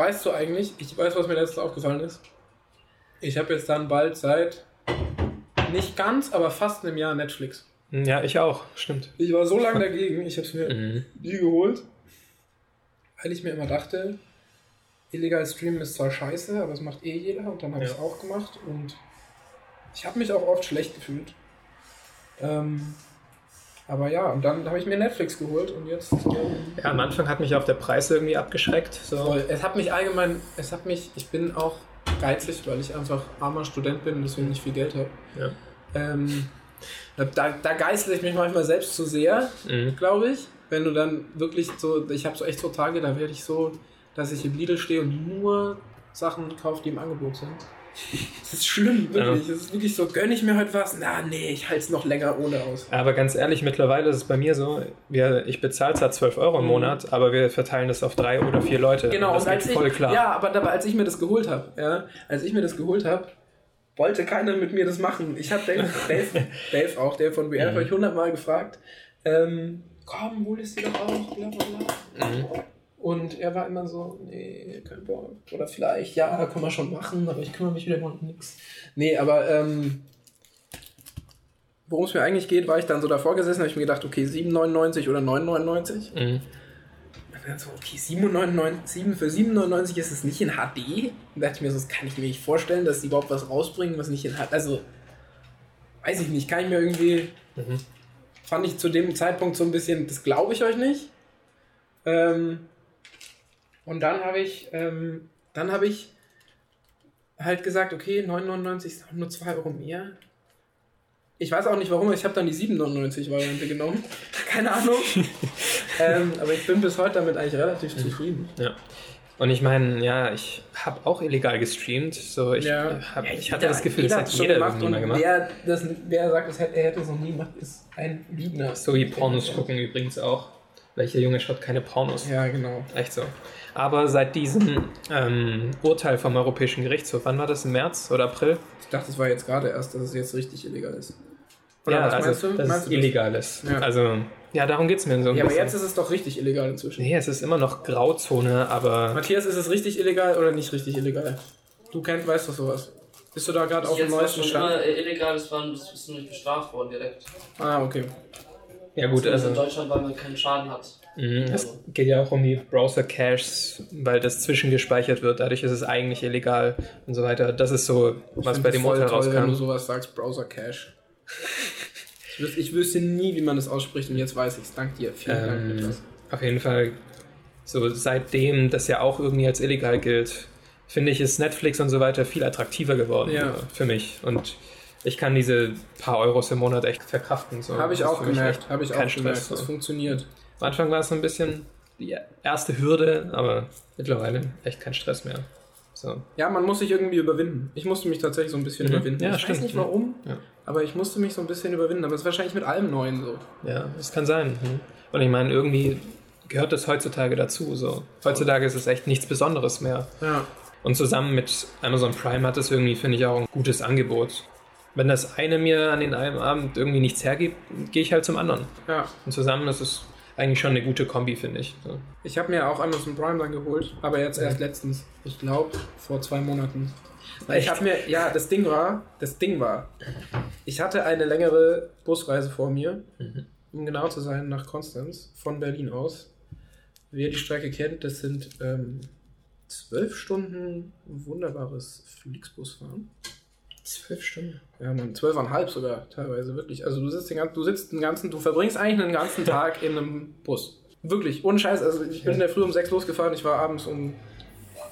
weißt du eigentlich, ich weiß, was mir letztens aufgefallen ist. Ich habe jetzt dann bald seit nicht ganz, aber fast einem Jahr Netflix. Ja, ich auch, stimmt. Ich war so lange dagegen, ich habe es mir Mhm. nie geholt, weil ich mir immer dachte, illegal streamen ist zwar scheiße, aber das macht eh jeder und dann habe ich es Ja. auch gemacht und ich habe mich auch oft schlecht gefühlt. Ähm, aber ja, und dann habe ich mir Netflix geholt und jetzt. Ähm, Ja, am Anfang hat mich auch der Preis irgendwie abgeschreckt. So. voll. Es hat mich allgemein, es hat mich, ich bin auch geizig, weil ich einfach armer Student bin und deswegen nicht viel Geld habe. Ja. Ähm, da, da geißle ich mich manchmal selbst zu sehr, Mhm. glaube ich. Wenn du dann wirklich so, ich habe so echt so Tage, da werde ich so, dass ich im Lidl stehe und nur Sachen kaufe, die im Angebot sind. Das ist schlimm, wirklich. Das ist wirklich so, gönne ich mir heute was? Na, nee, ich halte es noch länger ohne aus. Aber ganz ehrlich, mittlerweile ist es bei mir so, wir, ich bezahle zwar 12 Euro im Mhm. Monat, aber wir verteilen das auf drei oder vier Leute. Genau, Und das und als geht ich, voll klar. Ja, aber dabei, als ich mir das geholt habe, ja, als ich mir das geholt habe, wollte keiner mit mir das machen. Ich habe Dave, Dave, Dave auch, der von VR, Mhm. ich hundertmal gefragt, ähm, komm, hol es dir doch auch, bla bla bla. Mhm. Und er war immer so, nee, kein Bock. Oder vielleicht, ja, kann man schon machen, aber ich kümmere mich wieder um nichts. Nee, aber ähm, worum es mir eigentlich geht, war ich dann so davor gesessen, habe ich mir gedacht, okay, 7,99 oder 9,99. Mhm. Und dann so, okay, 7,99 7 für 7,99 ist es nicht in HD. Und dachte ich mir so, das kann ich mir nicht vorstellen, dass die überhaupt was rausbringen, was nicht in HD. Also, weiß ich nicht, kann ich mir irgendwie. Mhm. Fand ich zu dem Zeitpunkt so ein bisschen, das glaube ich euch nicht. Ähm, und dann habe ich, ähm, dann habe ich halt gesagt, okay, 9,99 ist auch nur 2 Euro mehr. Ich weiß auch nicht warum, ich habe dann die 7,99 Variante genommen. Keine Ahnung. ähm, aber ich bin bis heute damit eigentlich relativ zufrieden. Ja. Und ich meine, ja, ich habe auch illegal gestreamt. So, ich, hab, ich hatte das Gefühl, das hat schon jeder gemacht und gemacht. Wer, das, wer sagt, das hätte, er hätte es noch nie gemacht, ist ein Lügner. So wie Pornos gucken übrigens auch. Welcher Junge schaut keine Pornos? Ja, genau. Echt so. Aber seit diesem ähm, Urteil vom Europäischen Gerichtshof, wann war das? Im März oder April? Ich dachte, es war jetzt gerade erst, dass es jetzt richtig illegal ist. ja, was also, meinst du? dass Meinst es das? illegal ist. Ja. Also, ja, darum geht es mir so ein Ja, aber bisschen. jetzt ist es doch richtig illegal inzwischen. nee, es ist immer noch Grauzone, aber Matthias, ist es richtig illegal oder nicht richtig illegal? Du kennst, weißt doch sowas. Bist du da gerade auf dem neuesten Stand? illegal ist, war, das ist nicht bestraft worden direkt. Ah, okay. Ja gut, Also in also Deutschland, weil man keinen Schaden hat. mh, es geht ja auch um die Browser-Caches, weil das zwischengespeichert wird. Dadurch ist es eigentlich illegal und so weiter. Das ist so, was Ich bei find dem Urteil toll, wenn du rauskam. sowas sagst, Browser Cache. ich, wüs ich wüsste nie, wie man das ausspricht und jetzt weiß ich es. Dank dir. Vielen Dank, Ähm, Niklas. auf jeden Fall, so seitdem das ja auch irgendwie als illegal gilt, finde ich, ist Netflix und so weiter viel attraktiver geworden Ja. für mich. Und ich kann diese paar Euros im Monat echt verkraften. So. Habe ich auch gemerkt. Habe ich auch gemerkt. Das funktioniert. Am Anfang war es so ein bisschen die erste Hürde, aber mittlerweile echt kein Stress mehr. So. Ja, man muss sich irgendwie überwinden. Ich musste mich tatsächlich so ein bisschen Mhm. überwinden. Ja, ich stimmt. weiß nicht warum, Ja. aber ich musste mich so ein bisschen überwinden. Aber es ist wahrscheinlich mit allem Neuen so. Ja, das kann sein. hm. Und ich meine, irgendwie gehört das heutzutage dazu. So. Heutzutage ist es echt nichts Besonderes mehr. Ja. Und zusammen mit Amazon Prime hat es irgendwie, finde ich, auch ein gutes Angebot. Wenn das eine mir an den einem Abend irgendwie nichts hergibt, gehe ich halt zum anderen. Ja. Und zusammen ist es eigentlich schon eine gute Kombi, finde ich. So. Ich habe mir auch Amazon Prime dann geholt, aber jetzt erst letztens. Ich glaube, vor zwei Monaten. Weil ich habe mir, ja, das Ding war, das Ding war, ich hatte eine längere Busreise vor mir, Mhm. um genau zu sein, nach Konstanz, von Berlin aus. Wer die Strecke kennt, das sind ähm, zwölf Stunden wunderbares Flixbusfahren. Zwölf Stunden. Ja, man, zwölfeinhalb sogar teilweise, wirklich. Also du sitzt den ganzen, du sitzt den ganzen, du verbringst eigentlich einen ganzen Tag in einem Bus. Wirklich, ohne Scheiß. Also ich bin in der Früh um sechs losgefahren, ich war abends um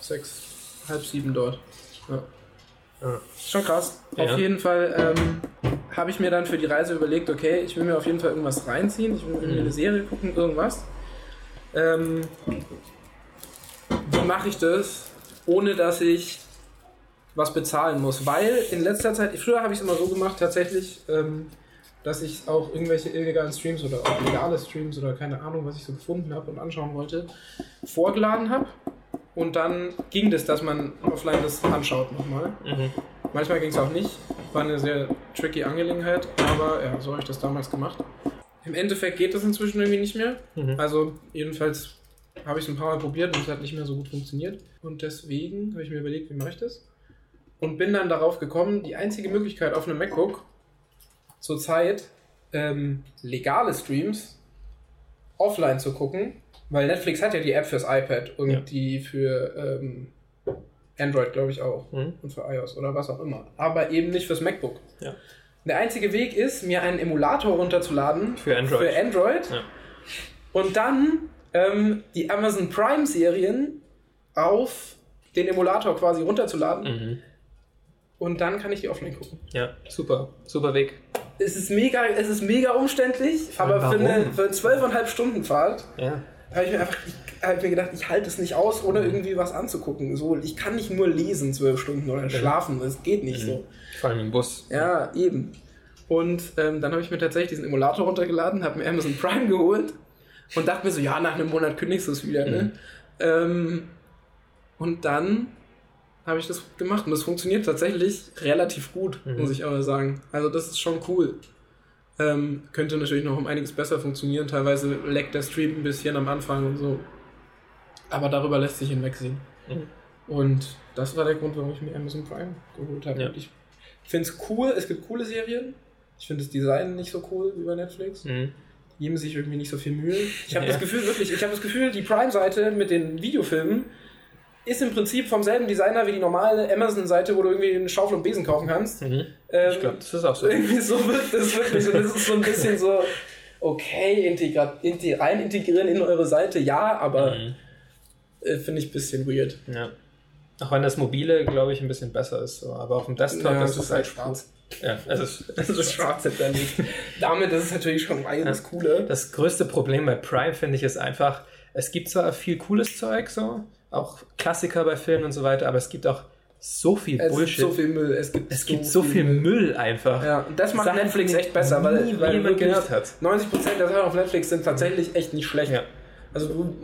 sechs, halb sieben dort. Ja. Ja. Schon krass. Ja. Auf jeden Fall ähm, habe ich mir dann für die Reise überlegt, okay, ich will mir auf jeden Fall irgendwas reinziehen, ich will mir Mhm. eine Serie gucken, irgendwas. Ähm, wie mache ich das, ohne dass ich was bezahlen muss? Weil in letzter Zeit, früher habe ich es immer so gemacht, tatsächlich, ähm, dass ich auch irgendwelche illegalen Streams oder auch legale Streams oder keine Ahnung, was ich so gefunden habe und anschauen wollte, vorgeladen habe. Und dann ging das, dass man offline das anschaut nochmal. Mhm. Manchmal ging es auch nicht. War eine sehr tricky Angelegenheit, aber ja, so habe ich das damals gemacht. Im Endeffekt geht das inzwischen irgendwie nicht mehr. Mhm. Also jedenfalls habe ich es ein paar Mal probiert und es hat nicht mehr so gut funktioniert. Und deswegen habe ich mir überlegt, wie mache ich das? Und bin dann darauf gekommen, die einzige Möglichkeit auf einem MacBook zurzeit ähm, legale Streams offline zu gucken, weil Netflix hat ja die App fürs iPad und Ja. die für ähm, Android, glaube ich, auch. Mhm. Und für iOS oder was auch immer. Aber eben nicht fürs MacBook. Ja. Der einzige Weg ist, mir einen Emulator runterzuladen Für Android. für Android Ja. und dann ähm, die Amazon Prime-Serien auf den Emulator quasi runterzuladen Mhm. Und dann kann ich die offline gucken. Ja, super. Super Weg. Es ist mega, es ist mega umständlich, aber für warum? eine, für eine 12,5 Stunden Fahrt Ja. habe ich mir einfach ich, hab mir gedacht, ich halte es nicht aus, ohne irgendwie was anzugucken. So, ich kann nicht nur lesen zwölf Stunden oder schlafen, das geht nicht so. Vor allem im Bus. Ja, eben. Und ähm, dann habe ich mir tatsächlich diesen Emulator runtergeladen, habe mir Amazon Prime geholt und dachte mir so, ja, nach einem Monat kündigst du es wieder. Ne? Ähm, und dann habe ich das gemacht und das funktioniert tatsächlich relativ gut, Mhm. muss ich aber sagen. Also das ist schon cool. Ähm, könnte natürlich noch um einiges besser funktionieren. Teilweise leckt der Stream ein bisschen am Anfang und so. Aber darüber lässt sich hinwegsehen. Mhm. Und das war der Grund, warum ich mir Amazon Prime geholt habe. Ja. Ich finde es cool, es gibt coole Serien. Ich finde das Design nicht so cool wie bei Netflix. Mhm. Geben sich irgendwie nicht so viel Mühe. Ich habe Ja. das Gefühl, wirklich, ich habe das Gefühl, die Prime-Seite mit den Videofilmen ist im Prinzip vom selben Designer wie die normale Amazon-Seite, wo du irgendwie einen Schaufel und Besen kaufen kannst. Mhm. Ähm, Ich glaube, das ist auch so. irgendwie so wirkt das wirklich so. Das ist so ein bisschen so, okay, integra inti rein integrieren in eure Seite, ja, aber Mhm. äh, finde ich ein bisschen weird. Ja. Auch wenn das mobile, glaube ich, ein bisschen besser ist. So. Aber auf dem Desktop Ja, ist es es halt halt schwarz. Ja, es ist, Das ist schwarz hinterlegt. Damit ist es natürlich schon eines cooler. Das größte Problem bei Prime, finde ich, ist einfach, es gibt zwar viel cooles Zeug, so, auch Klassiker bei Filmen und so weiter, aber es gibt auch so viel Es Bullshit. gibt so viel Müll. Es gibt, es gibt so viel Müll einfach. Ja, und das macht Sachen, Netflix echt besser, weil, weil wirklich gemacht hat. 90% der Sachen auf Netflix sind tatsächlich echt nicht schlecht. Ja. Also,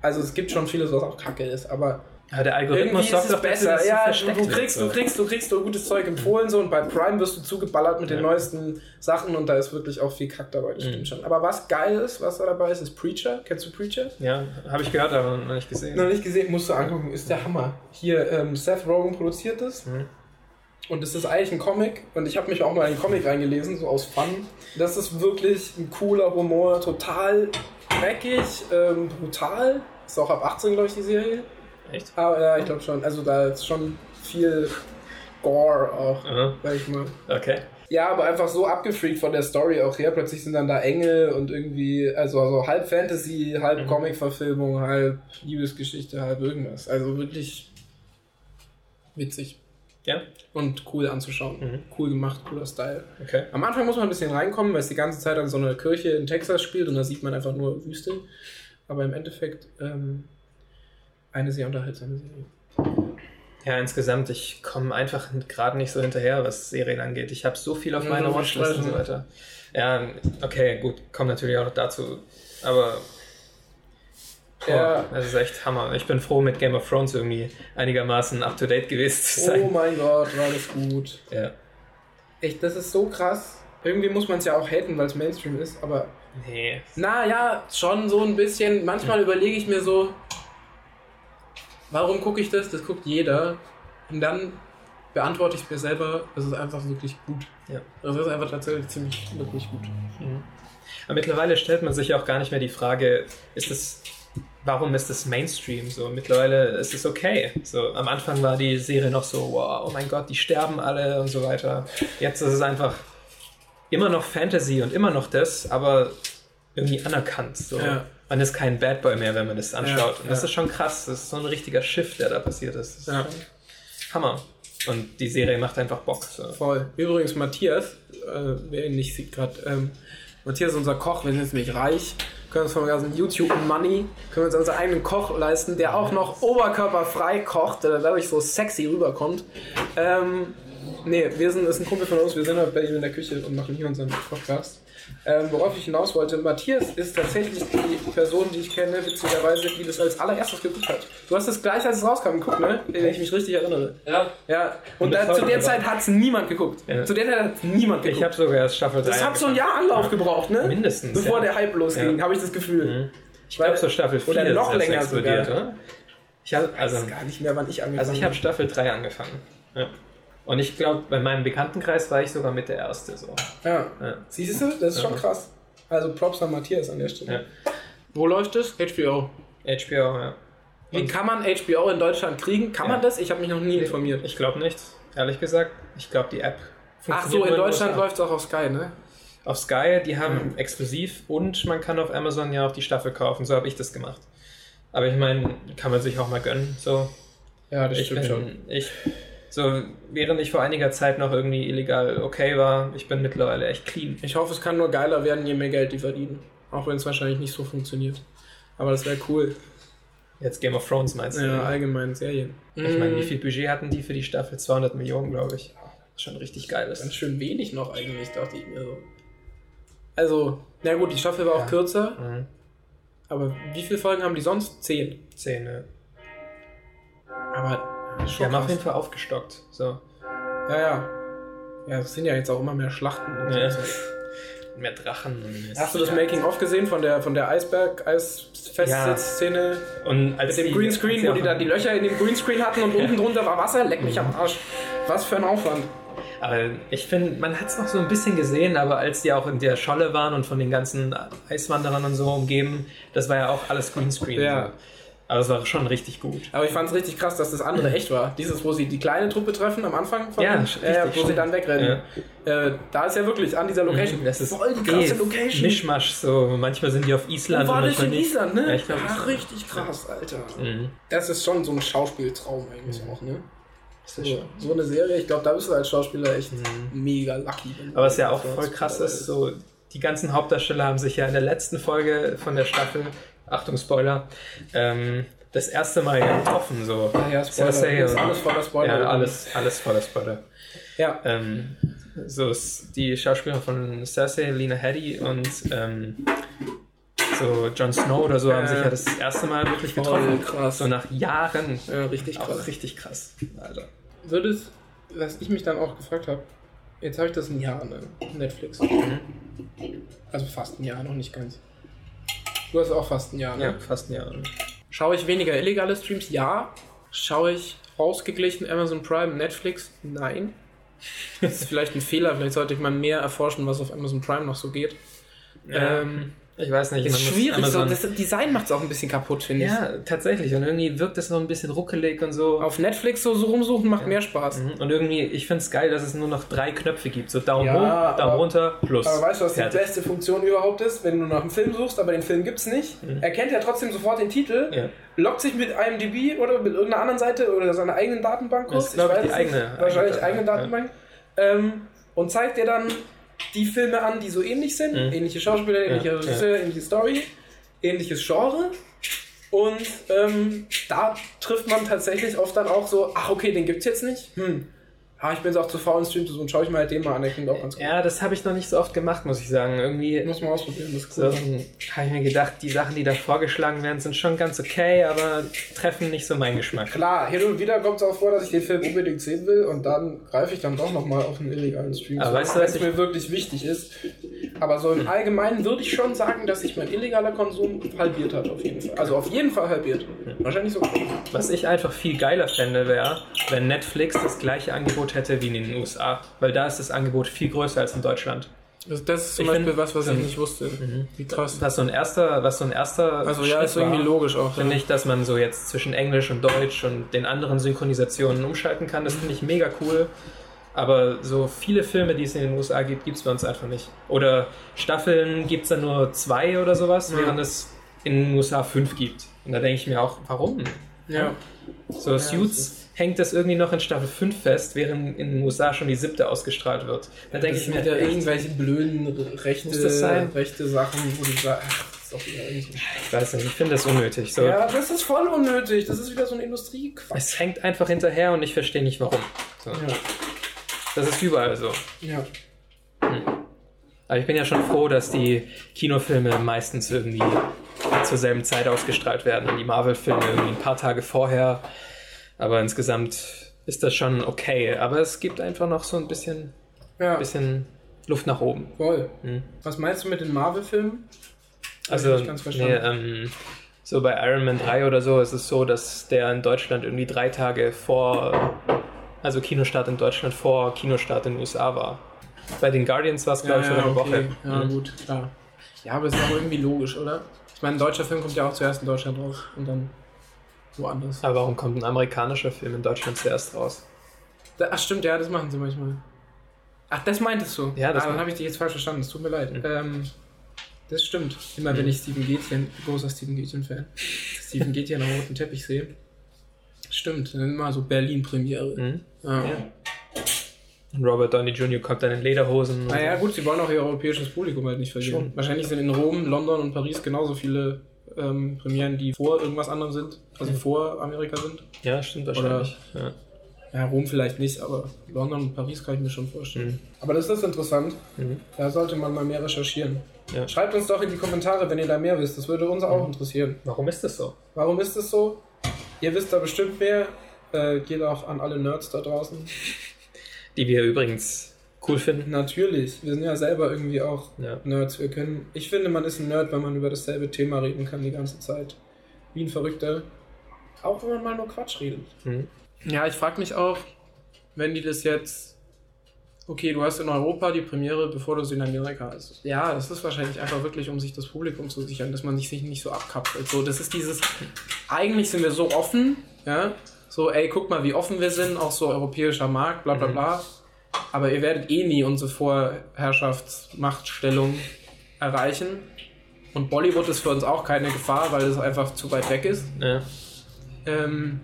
also es gibt schon vieles, was auch kacke ist, aber Ja, der Algorithmus es doch besser. es Ja, du, du, kriegst, du, kriegst, du kriegst so gutes Zeug empfohlen so, und bei Prime wirst du zugeballert mit den Ja. neuesten Sachen und da ist wirklich auch viel Kack dabei, das Mhm. stimmt schon. Aber was geil ist, was da dabei ist, ist Preacher. Kennst du Preacher? Ja, habe ich gehört, aber noch nicht gesehen. Noch nicht gesehen, musst du angucken, ist der Hammer. Hier, ähm, Seth Rogen produziert es. Mhm. Und es ist eigentlich ein Comic. Und ich habe mich auch mal in den Comic reingelesen, so aus Fun. Das ist wirklich ein cooler Humor, total dreckig, ähm, brutal. Ist auch ab 18, glaube ich, die Serie. Echt? Aber ja, ich glaube schon. Also da ist schon viel Gore auch, Aha. sag ich mal. Okay. Ja, aber einfach so abgefreakt von der Story auch her. Plötzlich sind dann da Engel und irgendwie, also, also halb Fantasy, halb Mhm. Comic-Verfilmung, halb Liebesgeschichte, halb irgendwas. Also wirklich witzig Ja, und cool anzuschauen. Mhm. Cool gemacht, cooler Style. okay. Am Anfang muss man ein bisschen reinkommen, weil es die ganze Zeit an so einer Kirche in Texas spielt und da sieht man einfach nur Wüste. Aber im Endeffekt ähm, eine sehr unterhaltsame Serie. Ja, insgesamt, ich komme einfach gerade nicht so hinterher, was Serien angeht. Ich habe so viel auf Ja, meiner Watchlist und so weiter. Ja, okay, gut, kommt natürlich auch noch dazu. Aber boah, Ja. das ist echt Hammer. Ich bin froh, mit Game of Thrones irgendwie einigermaßen up to date gewesen zu Oh sein. mein Gott, war das gut. Ja. Echt, das ist so krass. Irgendwie muss man es ja auch haten, weil es Mainstream ist, aber Nee. na ja, schon so ein bisschen. Manchmal überlege ich mir so, warum gucke ich das? Das guckt jeder. Und dann beantworte ich mir selber, das ist einfach wirklich gut. Ja. Das ist einfach tatsächlich ziemlich wirklich gut. Aber mittlerweile stellt man sich auch gar nicht mehr die Frage, ist es, warum ist es Mainstream? So, mittlerweile ist es okay. So, am Anfang war die Serie noch so, wow, oh mein Gott, die sterben alle und so weiter. Jetzt ist es einfach immer noch Fantasy und immer noch das, aber irgendwie anerkannt. So. Ja. Man ist kein Bad Boy mehr, wenn man das anschaut. und das ja. ist schon krass. Das ist so ein richtiger Shift, der da passiert ist. Das ist Ja. schon Hammer. Und die Serie macht einfach Bock. So. Voll. Übrigens, Matthias, äh, wer ihn nicht sieht gerade, ähm, Matthias ist unser Koch, wir sind jetzt nämlich reich, können uns von ganzen YouTube-Money, können uns unseren eigenen Koch leisten, der auch noch oberkörperfrei kocht, der dadurch so sexy rüberkommt. Ähm, nee, wir sind, das ist ein Kumpel von uns, wir sind halt bei ihm in der Küche und machen hier unseren Podcast. Ähm, worauf ich hinaus wollte, Matthias ist tatsächlich die Person, die ich kenne, witzigerweise, die das als allererstes geguckt hat. Du hast das gleich, als es rauskam, geguckt, ne? Wenn ich mich richtig erinnere. Ja, Ja, und Und da, zu der. Zeit hat es niemand geguckt. Ja. Zu der Zeit hat niemand geguckt. Ich habe sogar erst Staffel 3 das hat so ein Jahr Anlauf gebraucht, ne? Mindestens, Bevor ja. der Hype losging, Ja. habe ich das Gefühl. Mhm. Ich glaube, so Staffel 4 oder noch länger explodiert, sogar. oder? Ich hab, Also gar nicht mehr, wann ich angefangen also ich habe Staffel 3 angefangen. Ja. Und ich glaube, bei meinem Bekanntenkreis war ich sogar mit der Erste so. Ja. Ja. Siehst du, das ist schon Ja. krass. Also Props an Matthias an der Stelle. Ja. Wo läuft es? HBO. HBO, ja. Wie kann man HBO in Deutschland kriegen? Kann Ja. man das? Ich habe mich noch nie informiert. Ich glaube nicht, ehrlich gesagt. Ich glaube, die App Ach so, funktioniert in Deutschland läuft es auch auf Sky, ne? Auf Sky, die haben exklusiv und man kann auf Amazon ja auch die Staffel kaufen. So habe ich das gemacht. Aber ich meine, kann man sich auch mal gönnen. So, Ja, das ich bin, ich, so, während ich vor einiger Zeit noch irgendwie illegal okay war, ich bin mittlerweile echt clean. Ich hoffe, es kann nur geiler werden, je mehr Geld die verdienen. Auch wenn es wahrscheinlich nicht so funktioniert. Aber das wäre cool. Jetzt Game of Thrones meinst du? Ja, allgemein Serien. Ich meine, wie Mm, viel Budget hatten die für die Staffel? 200 Millionen, glaube ich. Schon richtig geil Ganz ist. schön wenig noch eigentlich, dachte ich mir so. Also, na gut, die Staffel war auch Ja. kürzer, Mhm. aber wie viele Folgen haben die sonst? Zehn. Zähne. Aber Die haben auf jeden Fall aufgestockt. So. Ja, ja. Ja, es sind ja jetzt auch immer mehr Schlachten. Und Ja. so. Mehr Drachen. Hast du das Making-of gesehen von der, von der Eisberg-Eisfestsitzszene? Und als Mit dem die- Greenscreen, wo die dann die Löcher in dem Greenscreen hatten und unten drunter war Wasser? Leck mich am Arsch. Was für ein Aufwand. Aber ich finde, man hat es noch so ein bisschen gesehen, aber als die auch in der Scholle waren und von den ganzen Eiswanderern und so umgeben, das war ja auch alles Greenscreen. Ja. So. Aber es war schon richtig gut. Aber ich fand es richtig krass, dass das andere echt war. Dieses, wo sie die kleine Truppe treffen am Anfang von Ja, äh, wo sie dann wegrennen. Äh, da ist ja wirklich an dieser Location. Das ist voll die krasse eh Location. Mischmasch, so manchmal sind die auf Island war und das manchmal in nicht. Island, ne? Ja, ich glaub, Ach, richtig krass, Alter. Mhm. Das ist schon so ein Schauspieltraum eigentlich auch, ne? So, so eine Serie, ich glaube, da bist du als Schauspieler echt mega lucky. Aber was ja auch voll krass ist, so die ganzen Hauptdarsteller haben sich ja in der letzten Folge von der Staffel, Achtung Spoiler, ähm, das erste Mal getroffen. So. Ah ja, Spoiler. Cersei und- alles voller Spoiler. Ja, alles, alles voller Spoiler. Ja. Ähm, so ist die Schauspielerin von Cersei, Lena Headey und ähm, so Jon Snow oder so haben Ja. sich ja das erste Mal wirklich Voll getroffen. krass. So nach Jahren. Ja, richtig Auch krass. richtig krass. Alter. Würde es, was ich mich dann auch gefragt habe, jetzt habe ich das ein Jahr, ne? Netflix. Also fast ein Jahr, noch nicht ganz. Du hast auch fast ein Jahr, ne? Ja, fast ein Jahr. Schaue ich weniger illegale Streams? Ja. Schaue ich ausgeglichen Amazon Prime, Netflix? Nein. Das ist vielleicht ein Fehler, vielleicht sollte ich mal mehr erforschen, was auf Amazon Prime noch so geht. Ähm, Ich weiß nicht. ist man muss schwierig, so, das Design macht es auch ein bisschen kaputt, finde ich. ja, tatsächlich. Und irgendwie wirkt das noch ein bisschen ruckelig und so. Auf Netflix so, so rumsuchen macht mehr Spaß. Mhm. Und irgendwie, ich finde es geil, dass es nur noch drei Knöpfe gibt. So Daumen Ja, hoch, Daumen aber- runter, plus. Aber weißt du, was die Fertig. beste Funktion überhaupt ist? Wenn du nach einem Film suchst, aber den Film gibt's nicht, erkennt er trotzdem sofort den Titel, Mhm. Ja. loggt sich mit IMDb oder mit irgendeiner anderen Seite oder seiner eigenen Datenbank Das aus. ist, glaub ich, weiß die es eigene- nicht. Wahrscheinlich eigene eigene Datenbank. Ähm, und zeigt dir dann die Filme an, die so ähnlich sind. Mhm. Ähnliche Schauspieler, ähnliche Ja, Regisseur, ähnliche Story, ähnliches Genre. Und ähm, da trifft man tatsächlich oft dann auch so, ach okay, den gibt's jetzt nicht. Hm. Ah, ich bin jetzt auch zu faul, einen Stream zu suchen. Schau ich mal halt den mal an, der klingt auch ganz gut. Ja, das habe ich noch nicht so oft gemacht, muss ich sagen. Irgendwie Muss man ausprobieren, das ist so, cool. habe ich mir gedacht, die Sachen, die da vorgeschlagen werden, sind schon ganz okay, aber treffen nicht so meinen Geschmack. Klar, hin und wieder kommt es auch vor, dass ich den Film unbedingt sehen will und dann greife ich dann doch nochmal auf einen illegalen Stream, Aber zu, weißt du, was mir wirklich wichtig ist. Aber so im Allgemeinen würde ich schon sagen, dass sich mein illegaler Konsum halbiert hat, auf jeden Fall. Also auf jeden Fall halbiert. Wahrscheinlich sogar. Was ich einfach viel geiler fände, wäre, wenn Netflix das gleiche Angebot hätte wie in den USA. Weil da ist das Angebot viel größer als in Deutschland. Das, das ist zum Ich Beispiel find- was, was ich ähm, nicht wusste. Wie krass. Was so ein erster, was so ein erster Also ja, ist irgendwie war, logisch auch. Finde Ja. ich, dass man so jetzt zwischen Englisch und Deutsch und den anderen Synchronisationen umschalten kann. Das finde ich mega cool. Aber so viele Filme, die es in den USA gibt, gibt es bei uns einfach nicht. Oder Staffeln gibt es dann nur zwei oder sowas, Ja. während es in den USA fünf gibt. Und da denke ich mir auch, warum? Ja. So Suits hängt das irgendwie noch in Staffel 5 fest, während in den USA schon die siebte ausgestrahlt wird. Da denke ich mir, ja irgendwelche blöden rechte, rechte Sachen, wo du sagst, ach, das ist doch wieder irgendwie. ich weiß nicht, ich finde das unnötig. So, Ja, das ist voll unnötig. Das ist wieder so ein Industriequatsch. Es hängt einfach hinterher und ich verstehe nicht warum. So. Ja. Das ist überall so. ja. Aber ich bin ja schon froh, dass die Kinofilme meistens irgendwie zur selben Zeit ausgestrahlt werden und die Marvel-Filme irgendwie ein paar Tage vorher. Aber insgesamt ist das schon okay. Aber es gibt einfach noch so ein bisschen, Ja, bisschen Luft nach oben. voll. Hm. Was meinst du mit den Marvel-Filmen? Also, nee, ähm, so bei Iron Man 3 oder so ist es so, dass der in Deutschland irgendwie drei Tage vor, also Kinostart in Deutschland vor Kinostart in den USA war. Bei den Guardians war es, glaube ich, sogar eine Woche. Ja, Mhm. gut, klar. Ja, aber es ist auch irgendwie logisch, oder? Ich meine, ein deutscher Film kommt ja auch zuerst in Deutschland raus und dann woanders. Aber warum kommt ein amerikanischer Film in Deutschland zuerst raus? Da- Ach, stimmt, ja, das machen sie manchmal. Ach, das meintest du? Ja, das ah, dann habe ich dich jetzt falsch verstanden. Es tut mir leid. Mhm. Ähm, das stimmt. Immer wenn Mhm. ich Steven Gätchen, großer Steven Gätchen-Fan, Steven Gätchen am roten Teppich sehe. Stimmt, dann immer so Berlin-Premiere. Mhm. Ja. Robert Downey Jr. kommt dann in Lederhosen. Naja, gut, sie wollen auch ihr europäisches Publikum halt nicht verlieren. Schon. Wahrscheinlich sind in Rom, London und Paris genauso viele ähm, Premieren, die vor irgendwas anderem sind, also Mhm. vor Amerika sind. Ja, stimmt wahrscheinlich. Ja. Ja, Rom vielleicht nicht, aber London und Paris kann ich mir schon vorstellen. Mhm. Aber das ist interessant. Mhm. Da sollte man mal mehr recherchieren. Ja. Schreibt uns doch in die Kommentare, wenn ihr da mehr wisst. Das würde uns auch interessieren. Warum ist das so? Warum ist es so? Ihr wisst da bestimmt mehr. Äh, geht auch an alle Nerds da draußen. Die wir übrigens cool finden. Natürlich, wir sind ja selber irgendwie auch Ja. Nerds. Wir können. Ich finde, man ist ein Nerd, wenn man über dasselbe Thema reden kann die ganze Zeit. Wie ein Verrückter. Auch wenn man mal nur Quatsch redet. Mhm. Ja, ich frage mich auch, wenn die das jetzt. Okay, du hast in Europa die Premiere, bevor du sie in Amerika hast. Ja, das ist wahrscheinlich einfach wirklich, um sich das Publikum zu sichern, dass man sich sich nicht so abkapselt. So, das ist dieses. Eigentlich sind wir so offen, ja. So, ey, guck mal, wie offen wir sind, auch so europäischer Markt, bla bla Mhm. bla. Aber ihr werdet eh nie unsere Vorherrschaftsmachtstellung erreichen. Und Bollywood ist für uns auch keine Gefahr, weil es einfach zu weit weg ist. Ja. Ähm,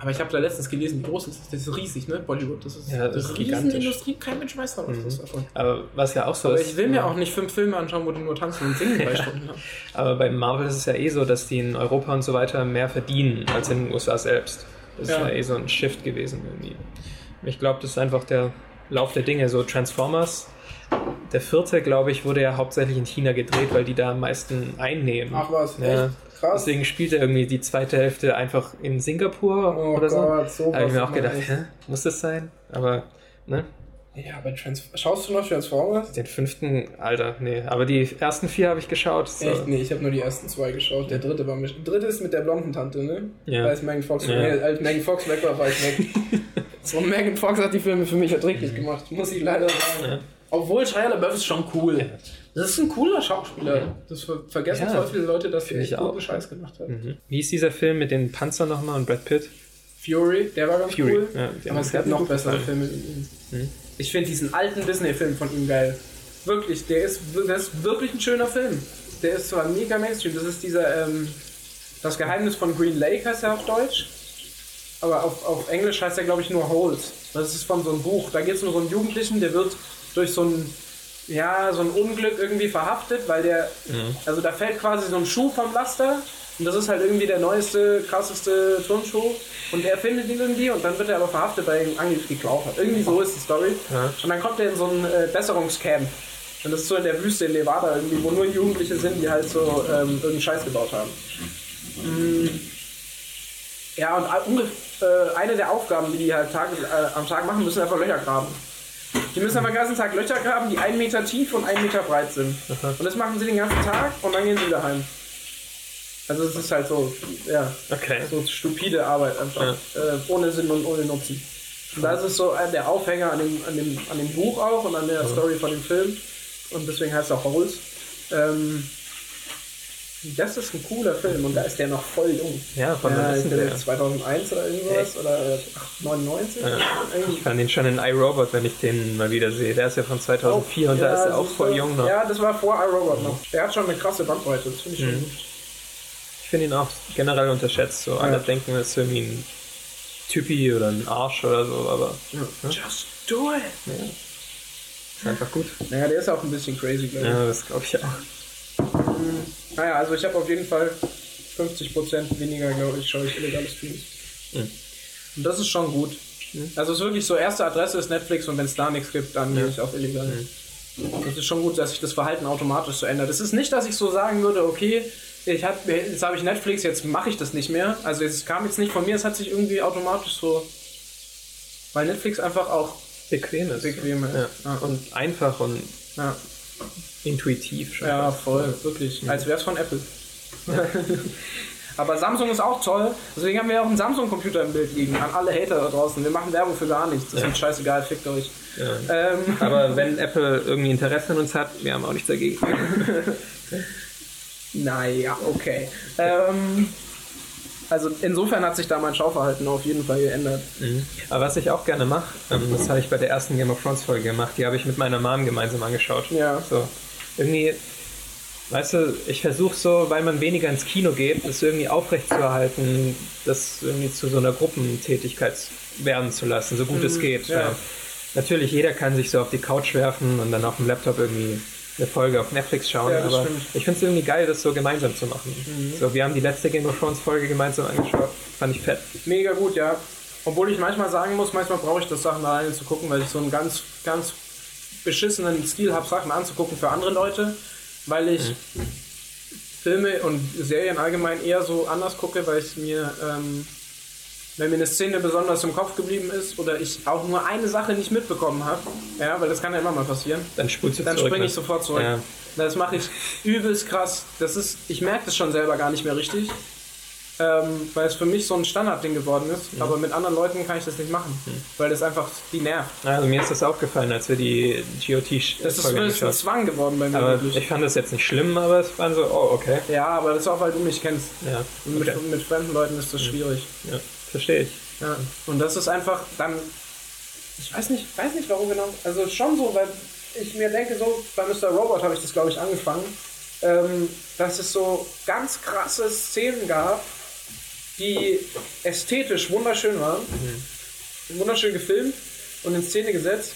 aber ich habe da letztens gelesen, wie groß ist das? Das ist riesig, ne? Bollywood. Das ist, Ja, das ist. Riesenindustrie. Kein Mensch weiß, was Mhm. davon. Aber was ja auch so Aber ist. ich will mir auch nicht fünf Filme anschauen, wo die nur tanzen und singen drei Stunden haben. Aber bei Marvel ist es ja eh so, dass die in Europa und so weiter mehr verdienen als in den USA selbst. Das ist Ja. ja eh so ein Shift gewesen irgendwie. Ich glaube, das ist einfach der Lauf der Dinge. So Transformers, der vierte, glaube ich, wurde ja hauptsächlich in China gedreht, weil die da am meisten einnehmen. Ach was, Ja. echt? Krass. Deswegen spielt er irgendwie die zweite Hälfte einfach in Singapur oh oder so. Gott, so Da habe ich mir auch gedacht, hä, muss das sein? Aber, ne? Ja, aber Trans schaust du noch Transformers? Den fünften, Alter, nee. Aber die ersten vier habe ich geschaut. So. Echt? Nee, ich habe nur die ersten zwei geschaut. Der dritte war mit. Der dritte ist mit der blonden Tante, ne? Ja. Da ist Megan Fox. Ja. Nee, als Megan Fox weg war, war ich weg. so, Megan Fox hat die Filme für mich erträglich gemacht, muss ich leider sagen. Ja. Obwohl Shia LaBeouf ist schon cool. Das ist ein cooler Schauspieler. Das ver vergessen Ja. voll viele Leute, dass er echt guten auch. Scheiß gemacht hat. Mhm. Wie ist dieser Film mit den Panzern nochmal und Brad Pitt? Fury, der war ganz Fury. cool. Ja, aber es gab noch bessere. Filme. Mhm. Ich finde diesen alten Disney-Film von ihm geil. Wirklich, der ist, der ist wirklich ein schöner Film. Der ist zwar mega Mainstream. Das ist dieser, ähm, das Geheimnis von Green Lake heißt er auf Deutsch. Aber auf, auf Englisch heißt er, glaube ich, nur Holes. Das ist von so einem Buch. Da geht es um so einen Jugendlichen, der wird durch so ein, ja, so ein Unglück irgendwie verhaftet, weil der, also da fällt quasi so ein Schuh vom Laster und das ist halt irgendwie der neueste, krasseste Turnschuh und er findet ihn irgendwie und dann wird er aber verhaftet, weil er ihn geklaut hat. Irgendwie so ist die Story. Ja. Und dann kommt er in so ein äh, Besserungscamp. Und das ist so in der Wüste in Nevada irgendwie, wo nur Jugendliche sind, die halt so ähm, irgendeinen Scheiß gebaut haben. Mm. Ja, und ungef- äh, eine der Aufgaben, die die halt Tag, äh, am Tag machen, müssen einfach Löcher graben. Die müssen einfach den ganzen Tag Löcher graben, die einen Meter tief und einen Meter breit sind. Aha. Und das machen sie den ganzen Tag und dann gehen sie wieder heim. Also es ist halt so, ja, Okay. so stupide Arbeit einfach, äh, ohne Sinn und ohne Nutzen. Und da ist so äh, der Aufhänger an dem, an, dem, an dem Buch auch und an der Story von dem Film. Und deswegen heißt es auch Holes. Ähm, das ist ein cooler Film und da ist der noch voll jung. Ja, von ja, ist der der? 2001 oder irgendwas Echt? oder äh, ach, 99? Ja. Ich fand den schon in iRobot, wenn ich den mal wieder sehe. Der ist ja von 2004 und da ist er auch voll du? jung noch. Ja, das war vor iRobot noch. Der hat schon eine krasse Bandbreite, das finde ich schon Mhm. gut. Ich finde ihn auch generell unterschätzt. So alle Ja. denken, er ist irgendwie ein Typi oder ein Arsch oder so, aber Ja. Just do it! ja, ist einfach gut. Naja, der ist auch ein bisschen crazy, glaube ich. Ja, das glaube ich auch. Naja, also ich habe auf jeden Fall 50% weniger, glaube ich, schaue ich illegale Streams. Mhm. Und das ist schon gut. Also es ist wirklich so, erste Adresse ist Netflix und wenn es da nichts gibt, dann gehe ich auf illegal. Das ist schon gut, dass sich das Verhalten automatisch so ändert. Es ist nicht, dass ich so sagen würde, okay, ich hab, jetzt habe ich Netflix, jetzt mache ich das nicht mehr. Also es kam jetzt nicht von mir, es hat sich irgendwie automatisch so... Weil Netflix einfach auch Bequem ist. bequem ist. Ja. Ja. Und einfach und Ja. Intuitiv schon. Ja, voll, wirklich. Als wäre es von Apple. Aber Samsung ist auch toll. Deswegen haben wir auch einen Samsung-Computer im Bild liegen. An alle Hater da draußen. Wir machen Werbung für gar nichts. Das ist uns scheißegal, fickt euch. Ähm, Aber wenn Apple irgendwie Interesse an uns hat, wir haben auch nichts dagegen. naja, okay. Ähm, also insofern hat sich da mein Schauverhalten auf jeden Fall geändert. Mhm. Aber was ich auch gerne mache, ähm, das habe ich bei der ersten Game of Thrones Folge gemacht, die habe ich mit meiner Mom gemeinsam angeschaut. Ja. So, irgendwie, weißt du, ich versuche so, weil man weniger ins Kino geht, das irgendwie aufrechtzuerhalten, das irgendwie zu so einer Gruppentätigkeit werden zu lassen, so gut es geht. ja. Natürlich, jeder kann sich so auf die Couch werfen und dann auf dem Laptop irgendwie eine Folge auf Netflix schauen, Ja, aber stimmt. ich finde es irgendwie geil, das so gemeinsam zu machen. So, wir haben die letzte Game of Thrones Folge gemeinsam angeschaut, fand ich fett. Mega gut, ja. Obwohl ich manchmal sagen muss, manchmal brauche ich das Sachen alleine zu gucken, weil ich so einen ganz, ganz beschissenen Stil habe, Sachen anzugucken für andere Leute, weil ich Filme und Serien allgemein eher so anders gucke, weil ich mir, ähm, wenn mir eine Szene besonders im Kopf geblieben ist oder ich auch nur eine Sache nicht mitbekommen habe, ja, weil das kann ja immer mal passieren, Dann du dann springe ich ne? sofort zurück. Ja. Das mache ich übelst krass. Das ist, ich merke das schon selber gar nicht mehr richtig, ähm, weil es für mich so ein Standardding geworden ist. Mhm. Aber mit anderen Leuten kann ich das nicht machen, weil das einfach die nervt. Also mir ist das aufgefallen, als wir die GOT Das ist wirklich ein Zwang geworden bei mir. Aber wirklich. ich fand das jetzt nicht schlimm, aber es war so, oh, okay. ja, aber das ist auch, weil du mich kennst. Ja, Und mit, okay. mit fremden Leuten ist das schwierig. ja verstehe ich. Ja. Und das ist einfach dann. Ich weiß nicht, weiß nicht warum genau. Also schon so, weil ich mir denke, so bei Mr. Robot habe ich das, glaube ich, angefangen, ähm, dass es so ganz krasse Szenen gab, die ästhetisch wunderschön waren, wunderschön gefilmt und in Szene gesetzt.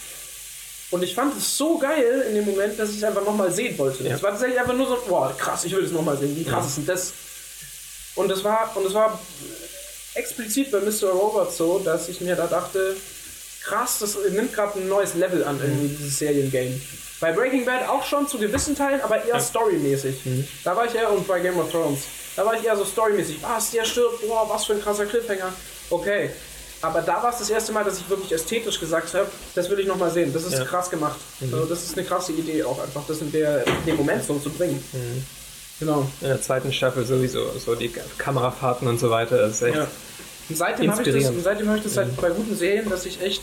Und ich fand es so geil in dem Moment, dass ich es einfach nochmal sehen wollte. Ja. Es war tatsächlich einfach nur so, boah, krass, ich will das nochmal sehen. Wie krass ist denn das? Und es war, und es war explizit bei Mr. Robot so, dass ich mir da dachte, krass, das nimmt gerade ein neues Level an, irgendwie, dieses Seriengame. Bei Breaking Bad auch schon zu gewissen Teilen, aber eher storymäßig. Da war ich eher, und bei Game of Thrones, da war ich eher so storymäßig. Was, der stirbt, boah, was für ein krasser Cliffhanger. Okay. Aber da war es das erste Mal, dass ich wirklich ästhetisch gesagt habe, das will ich nochmal sehen. Das ist Ja. krass gemacht. Also das ist eine krasse Idee auch einfach, das in, der, in dem Moment so zu bringen. Genau. In der zweiten Staffel sowieso, so die Kamerafahrten und so weiter, das ist echt. Ja. Und seitdem habe ich das, Inspirierend. seitdem habe ich das halt bei guten Serien, dass ich echt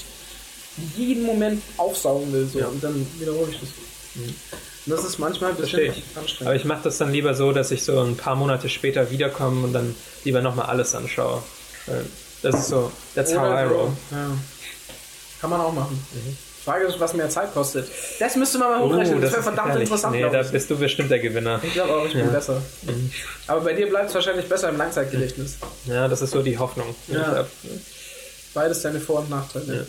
jeden Moment aufsaugen will. So. Ja. Und dann wiederhole ich das. Und das ist manchmal ein Verstehe bisschen. Aber anstrengend. ich mache das dann lieber so, dass ich so ein paar Monate später wiederkomme und dann lieber nochmal alles anschaue. Das ist so, that's how I Oder roll. Ja. Kann man auch machen. Frage ist, was mehr Zeit kostet. Das müsste man mal hochrechnen. Uh, das das wäre verdammt gefährlich. interessant. Nee, da ich. bist du bestimmt der Gewinner. ich glaube auch, ich bin Ja. Mhm. besser. Aber bei dir bleibt es wahrscheinlich besser im Langzeitgedächtnis. Ja, das ist so die Hoffnung. Ja. Beides deine Vor- und Nachteile. Ja.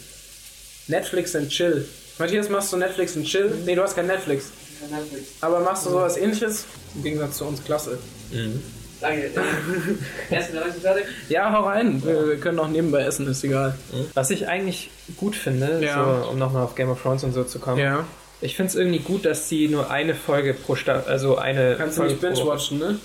Netflix and Chill. Matthias, machst du Netflix and Chill? Nee, du hast kein Netflix. Aber machst du sowas ähnliches? Im Gegensatz zu uns, klasse. Danke. Erst wieder langsam fertig. Ja, hau rein. Wir, wir können auch nebenbei essen, ist egal. Was ich eigentlich gut finde, Ja. so, um nochmal auf Game of Thrones und so zu kommen, Ja. ich finde es irgendwie gut, dass sie nur eine Folge pro Staffel, also eine Kannst du Folge nicht binge-watchen, ne?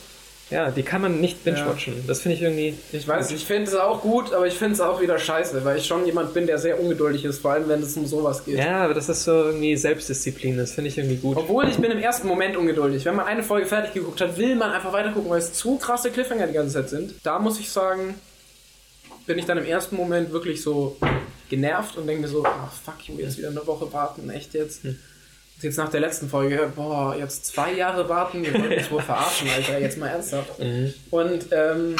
Ja, die kann man nicht binge-watchen. Das finde ich irgendwie. Ich weiß, ich finde es auch gut, aber ich finde es auch wieder scheiße, weil ich schon jemand bin, der sehr ungeduldig ist, vor allem wenn es um sowas geht. Ja, aber das ist so irgendwie Selbstdisziplin, das finde ich irgendwie gut. Obwohl ich bin im ersten Moment ungeduldig. Wenn man eine Folge fertig geguckt hat, will man einfach weitergucken, weil es zu krasse Cliffhanger die ganze Zeit sind. Da muss ich sagen, bin ich dann im ersten Moment wirklich so genervt und denke mir so, ah fuck you, jetzt wieder eine Woche warten, echt jetzt? Jetzt nach der letzten Folge, boah, jetzt zwei Jahre warten, wir wollen uns wohl verarschen, Alter, jetzt mal ernsthaft. Und, ähm,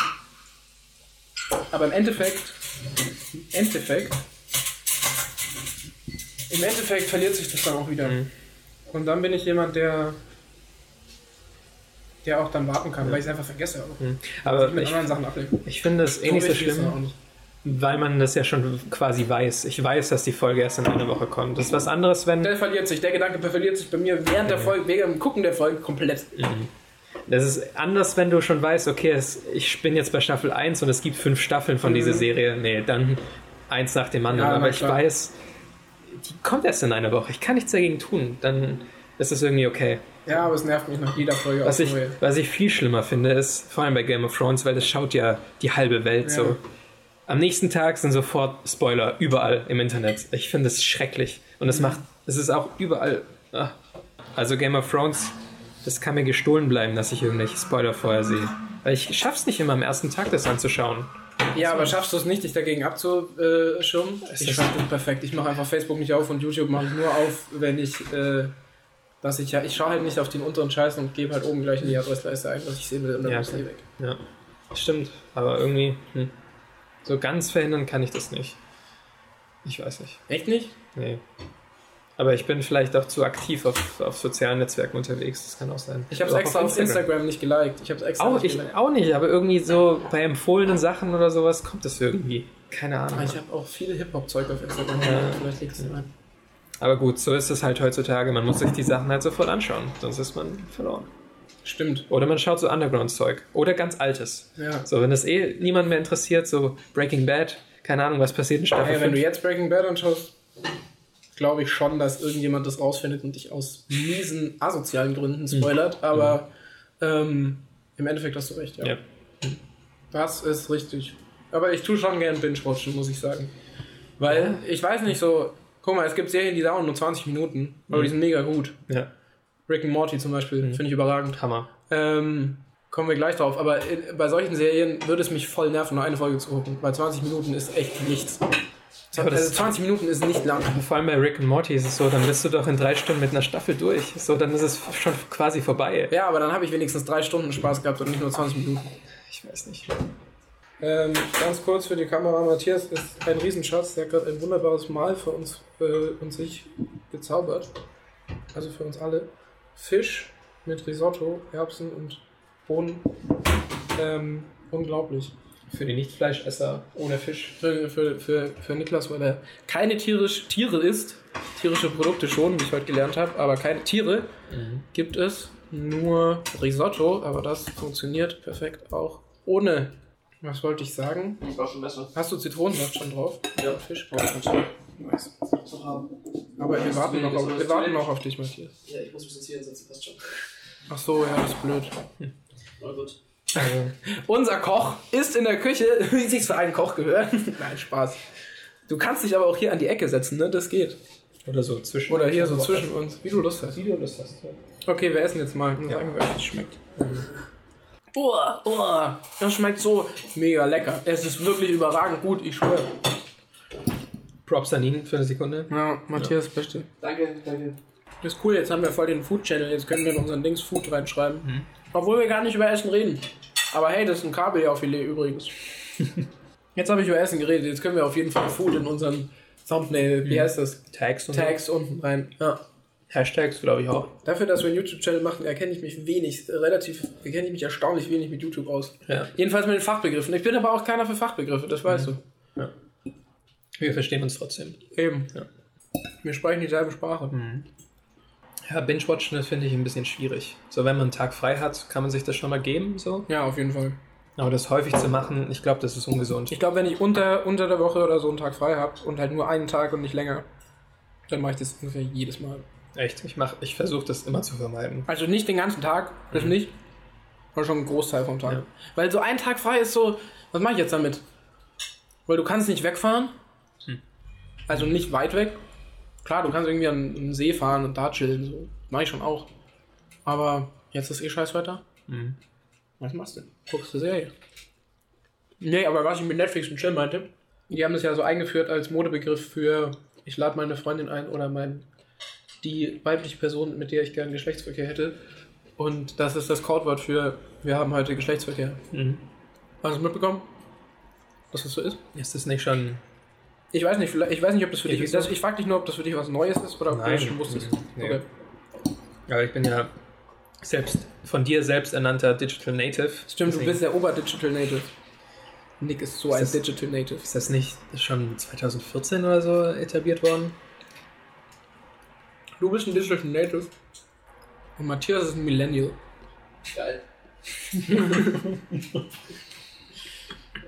aber im Endeffekt, im Endeffekt, im Endeffekt verliert sich das dann auch wieder. Und dann bin ich jemand, der, der auch dann warten kann, weil ich es einfach vergesse. Auch. Aber ich, ablenken. ich finde es eh nicht so schlimm. Weil man das ja schon quasi weiß. Ich weiß, dass die Folge erst in einer Woche kommt. Das ist was anderes, wenn. Der verliert sich, der Gedanke verliert sich bei mir während der Folge, während dem Gucken der Folge komplett. Das ist anders, wenn du schon weißt, okay, es, ich bin jetzt bei Staffel 1 und es gibt fünf Staffeln von dieser Serie. Nee, dann eins nach dem anderen. Mhm. Ja, Aber ich klar. weiß, die kommt erst in einer Woche. Ich kann nichts dagegen tun. Dann ist es irgendwie okay. Ja, aber es nervt mich nach jeder Folge Was ich, Neue. was ich viel schlimmer finde, ist, vor allem bei Game of Thrones, weil das schaut ja die halbe Welt Ja. so. Am nächsten Tag sind sofort Spoiler überall im Internet. Ich finde es schrecklich. Und es macht, es ist auch überall. Ah. Also Game of Thrones, das kann mir gestohlen bleiben, dass ich irgendwelche Spoiler vorher sehe. Weil ich schaff's nicht immer am ersten Tag, das anzuschauen. Ja, aber schaffst du es nicht, dich dagegen abzuschirmen? Es Ich schaff das perfekt. Ich mache einfach Facebook nicht auf und YouTube mache ich nur auf, wenn ich, äh, dass ich ja, ich schaue halt nicht auf den unteren Scheiß und gebe halt oben gleich in die Adressleiste ein, was ich sehen will und dann Ja, ist okay. die weg. Ja, stimmt. Aber irgendwie, hm. So ganz verhindern kann ich das nicht. Ich weiß nicht. Echt nicht? Nee. Aber ich bin vielleicht auch zu aktiv auf, auf sozialen Netzwerken unterwegs. Das kann auch sein. Ich habe es extra auf Instagram. nicht geliked. Ich habe es extra Auch, nicht ich auch nicht, aber irgendwie so bei empfohlenen Sachen oder sowas kommt das irgendwie. Keine Ahnung. Ah, Ich habe auch viele Hip-Hop-Zeug auf Instagram. Ja. Vielleicht liegt es daran. Aber gut, so ist es halt heutzutage. Man muss sich die Sachen halt sofort anschauen, sonst ist man verloren. Stimmt. Oder man schaut so Underground-Zeug. Oder ganz altes. Ja. So, wenn das eh niemand mehr interessiert, so Breaking Bad, keine Ahnung, was passiert in Staffel Hey, wenn du 5. jetzt Breaking Bad anschaust, glaube ich schon, dass irgendjemand das rausfindet und dich aus miesen asozialen Gründen spoilert. Aber ähm, im Endeffekt hast du recht, ja. Ja. Das ist richtig. Aber ich tue schon gern Binge-Watchen, muss ich sagen. Weil, ich weiß nicht so, guck mal, es gibt Serien, die dauern nur 20 Minuten, aber die sind mega gut. ja, Rick and Morty zum Beispiel, finde ich überragend. Hammer. Ähm, kommen wir gleich drauf. Aber in, bei solchen Serien würde es mich voll nerven, nur eine Folge zu gucken. Weil 20 Minuten ist echt nichts. Aber also 20 Minuten ist nicht lang. Vor allem bei Rick und Morty ist es so, dann bist du doch in drei Stunden mit einer Staffel durch. So, dann ist es schon quasi vorbei. Ja, aber dann habe ich wenigstens drei Stunden Spaß gehabt und nicht nur 20 Minuten. Ich weiß nicht. Ähm, ganz kurz für die Kamera, Matthias ist ein Riesenschatz, der hat gerade ein wunderbares Mahl für uns äh, und sich gezaubert. Also für uns alle. Fisch mit Risotto, Erbsen und Bohnen. Ähm, unglaublich. Für die Nicht-Fleischesser ohne Fisch. Für, für, für, für Niklas, weil er keine tierisch, Tiere isst. Tierische Produkte schon, wie ich heute gelernt habe, aber keine Tiere gibt es. Nur Risotto, aber das funktioniert perfekt auch ohne. Was wollte ich sagen? Ich war schon besser. Hast du Zitronensaft schon drauf? Ja. Fisch brauchst du schon. Nice. Zu haben. Aber wir warten, noch auf, wir warten noch auf dich, Matthias. Ja, ich muss mich sonst hier hinsetzen, passt schon. Ach so, ja, das ist blöd. Aber gut. Also, Unser Koch ist in der Küche, wie sich's für einen Koch gehört. Nein, Spaß. Du kannst dich aber auch hier an die Ecke setzen, ne? Das geht. oder so zwischen. Oder hier so zwischen uns, wie du Lust hast. Wie du das hast. Okay, wir essen jetzt mal und sagen, wie es schmeckt. Oh, oh, das schmeckt so mega lecker. Es ist wirklich überragend gut, ich schwöre. Props an ihn für eine Sekunde. Ja, Matthias, beste. Danke, danke. Das ist cool, jetzt haben wir voll den Food-Channel. Jetzt können wir in unseren Dings Food reinschreiben. Obwohl wir gar nicht über Essen reden. Aber hey, das ist ein Kabeljaufilet übrigens. jetzt habe ich über Essen geredet. Jetzt können wir auf jeden Fall Food in unseren Thumbnail, wie heißt das? Tags und Tags unten rein. Ja. Hashtags, glaube ich auch. Dafür, dass wir einen YouTube-Channel machen, erkenne ich mich wenig, äh, relativ, erkenne ich mich erstaunlich wenig mit YouTube aus. Ja. Jedenfalls mit den Fachbegriffen. Ich bin aber auch keiner für Fachbegriffe, das weißt Wir verstehen uns trotzdem. Eben. Ja. Wir sprechen dieselbe Sprache. Ja, Binge-Watchen, das finde ich ein bisschen schwierig. So, wenn man einen Tag frei hat, kann man sich das schon mal geben, so. Ja, auf jeden Fall. Aber das häufig zu machen, ich glaube, das ist ungesund. Ich glaube, wenn ich unter, unter der Woche oder so einen Tag frei habe und halt nur einen Tag und nicht länger, dann mache ich das ungefähr jedes Mal. Echt, ich, mach- ich versuche das immer zu vermeiden. Also nicht den ganzen Tag, das nicht, aber schon einen Großteil vom Tag. Ja. Weil so ein Tag frei ist so, was mache ich jetzt damit? Weil du kannst nicht wegfahren, also nicht weit weg. Klar, du kannst irgendwie an einen See fahren und da chillen, so. Mach ich schon auch. Aber jetzt ist eh Scheißwetter. Mhm. Was machst du? Guckst du Serie? Nee, aber was ich mit Netflix und Chill meinte, die haben das ja so eingeführt als Modebegriff für ich lade meine Freundin ein oder mein die weibliche Person, mit der ich gerne Geschlechtsverkehr hätte. Und das ist das Codewort für wir haben heute Geschlechtsverkehr. Mhm. Hast du es mitbekommen? Dass das so ist? Ist das nicht schon. Ich weiß nicht, vielleicht, ich weiß nicht, ob das für Ich dich so. das, Ich frage dich nur, ob das für dich was Neues ist oder ob du das schon wusstest. Nee. Okay. Aber ich bin ja selbst von dir selbst ernannter Digital Native. Stimmt, du Deswegen- bist der Oberdigital Native. Nick ist so Ist ein das- Digital Native. Ist das nicht schon 2014 oder so etabliert worden? Du bist ein Digital Native. Und Matthias ist ein Millennial. Geil.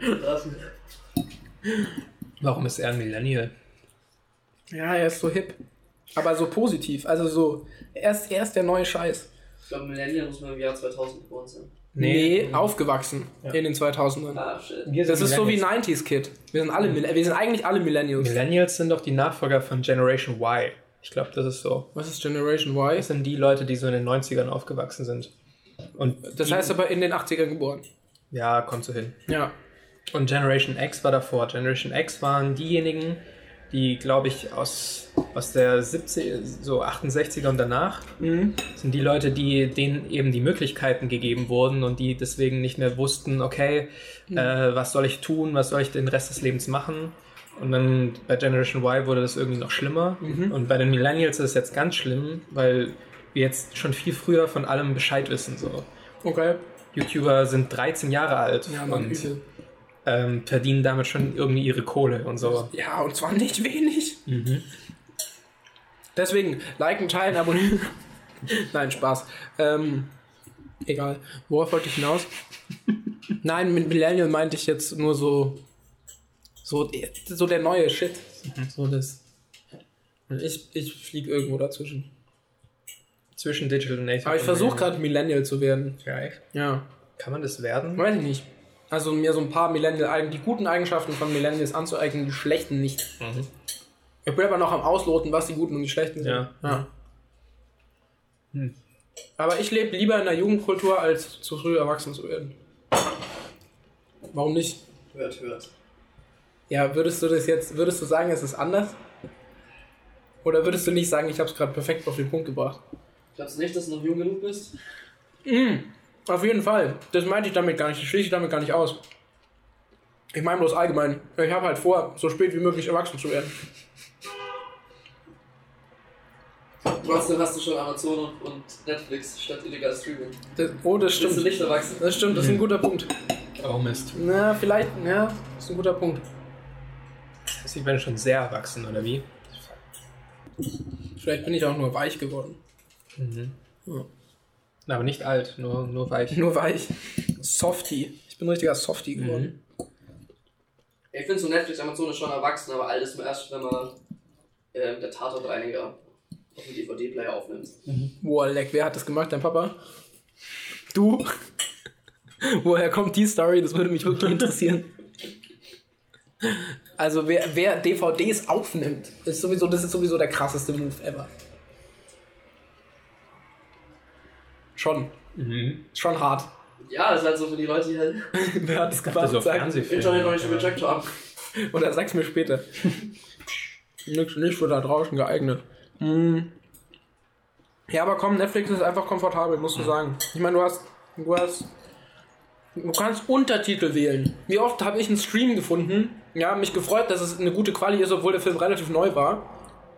Draußen. Warum ist er ein Millennial? Ja, er ist so hip. Aber so positiv. Also so, er ist, er ist der neue Scheiß. Ich glaube, Millennial muss man im Jahr 2000 geboren sein. Nee, aufgewachsen Ja. in den 2000ern. Ah, shit. Das ist so wie Millennials. 90s Kid. Wir sind alle, wir sind eigentlich alle Millennials. Millennials sind doch die Nachfolger von Generation Y. Ich glaube, das ist so. Was ist Generation Y? Das sind die Leute, die so in den 90ern aufgewachsen sind. Und Das heißt aber in den 80ern geboren. Ja, kommt so hin. Ja. Und Generation X war davor. Generation X waren diejenigen, die, glaube ich, aus, aus der 70, so 68er und danach sind die Leute, die denen eben die Möglichkeiten gegeben wurden und die deswegen nicht mehr wussten, okay, äh, was soll ich tun, was soll ich den Rest des Lebens machen. Und dann bei Generation Y wurde das irgendwie noch schlimmer. Und bei den Millennials ist es jetzt ganz schlimm, weil wir jetzt schon viel früher von allem Bescheid wissen. So. Okay. YouTuber sind 13 Jahre alt Ja, man und. Ähm, verdienen damit schon irgendwie ihre Kohle und so. Ja, und zwar nicht wenig. Mhm. Deswegen, liken, teilen, abonnieren. Nein, Spaß. Ähm, egal. Worauf wollte ich hinaus? Nein, mit Millennial meinte ich jetzt nur so. So, so der neue Shit. So das. Und ich, ich fliege irgendwo dazwischen. Zwischen Digital Native. Aber ich versuche gerade Millennial zu werden. Ja, echt? Ja. Kann man das werden? Weiß ich nicht. Also mir so ein paar Millennial, die guten Eigenschaften von Millennials anzueignen, die schlechten nicht. Mhm. Ich bin aber noch am Ausloten, was die guten und die schlechten sind. Ja. ja. Hm. Aber ich lebe lieber in der Jugendkultur, als zu früh erwachsen zu werden. Warum nicht? Hört, hört. Ja, würdest du das jetzt, würdest du sagen, es ist anders? Oder würdest du nicht sagen, ich habe es gerade perfekt auf den Punkt gebracht? Glaubst du nicht, dass du noch jung genug bist? Auf jeden Fall. Das meinte ich damit gar nicht. Das schließe ich damit gar nicht aus. Ich meine bloß allgemein. Ich habe halt vor, so spät wie möglich erwachsen zu werden. Trotzdem hast du schon Amazon und, Netflix statt illegal Streaming. Das, oh, das Bist du stimmt. nicht erwachsen? Das stimmt, das ist ein guter Punkt. Oh Mist. Na, vielleicht, ja, das ist ein guter Punkt. Das sieht man schon sehr erwachsen, oder wie? Vielleicht bin ich auch nur weich geworden. Mhm. Ja. Na, aber nicht alt, nur, nur weich. Nur weich. Softie. Ich bin ein richtiger Softie geworden. Ich finde so Netflix, Amazon ist schon erwachsen, aber alles nur erst, wenn man ähm, der Tatortreiniger auf dem DVD-Player aufnimmt. Boah, leck, wer hat das gemacht? Dein Papa? Du? Woher kommt die Story? Das würde mich wirklich interessieren. Also wer, wer DVDs aufnimmt, ist sowieso, das ist sowieso der krasseste Move ever. Schon. Mhm. Schon hart. Ja, das ist halt so für die Leute, die halt wer hat das Also gemacht? so. Internet noch nicht gecheckt haben. Oder sag's mir später. nicht, nicht für da draußen geeignet. Hm. Ja, aber komm, Netflix ist einfach komfortabel, musst du sagen. Ich meine, du hast, du hast, du kannst Untertitel wählen. Wie oft habe ich einen Stream gefunden, ja, mich gefreut, dass es eine gute Quali ist, obwohl der Film relativ neu war.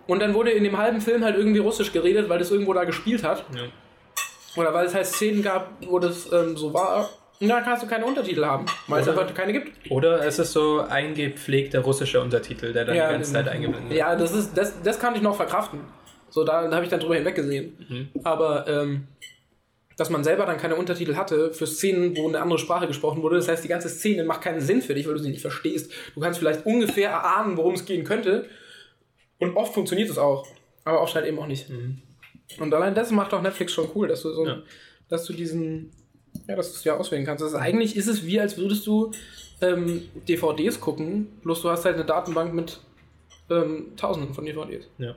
Und dann wurde in dem halben Film halt irgendwie Russisch geredet, weil das irgendwo da gespielt hat. Ja. Oder weil es halt Szenen gab, wo das ähm, so war. Und dann kannst du keine Untertitel haben, weil es Oder- einfach keine gibt. Oder es ist so eingepflegter russischer Untertitel, der dann die ganze Zeit eingeblendet wird. Ja, das ist, das, das kann ich noch verkraften. So, da, da habe ich dann drüber hinweggesehen. Mhm. Aber, ähm, dass man selber dann keine Untertitel hatte für Szenen, wo eine andere Sprache gesprochen wurde. Das heißt, die ganze Szene macht keinen Sinn für dich, weil du sie nicht verstehst. Du kannst vielleicht ungefähr erahnen, worum es gehen könnte. Und oft funktioniert es auch. Aber oft halt eben auch nicht. Und allein das macht auch Netflix schon cool, dass du so, Mhm. Ja. dass du diesen, ja, dass du es ja auswählen kannst. Ist, eigentlich ist es wie, als würdest du ähm, DVDs gucken, bloß du hast halt eine Datenbank mit ähm, Tausenden von DVDs. Ja.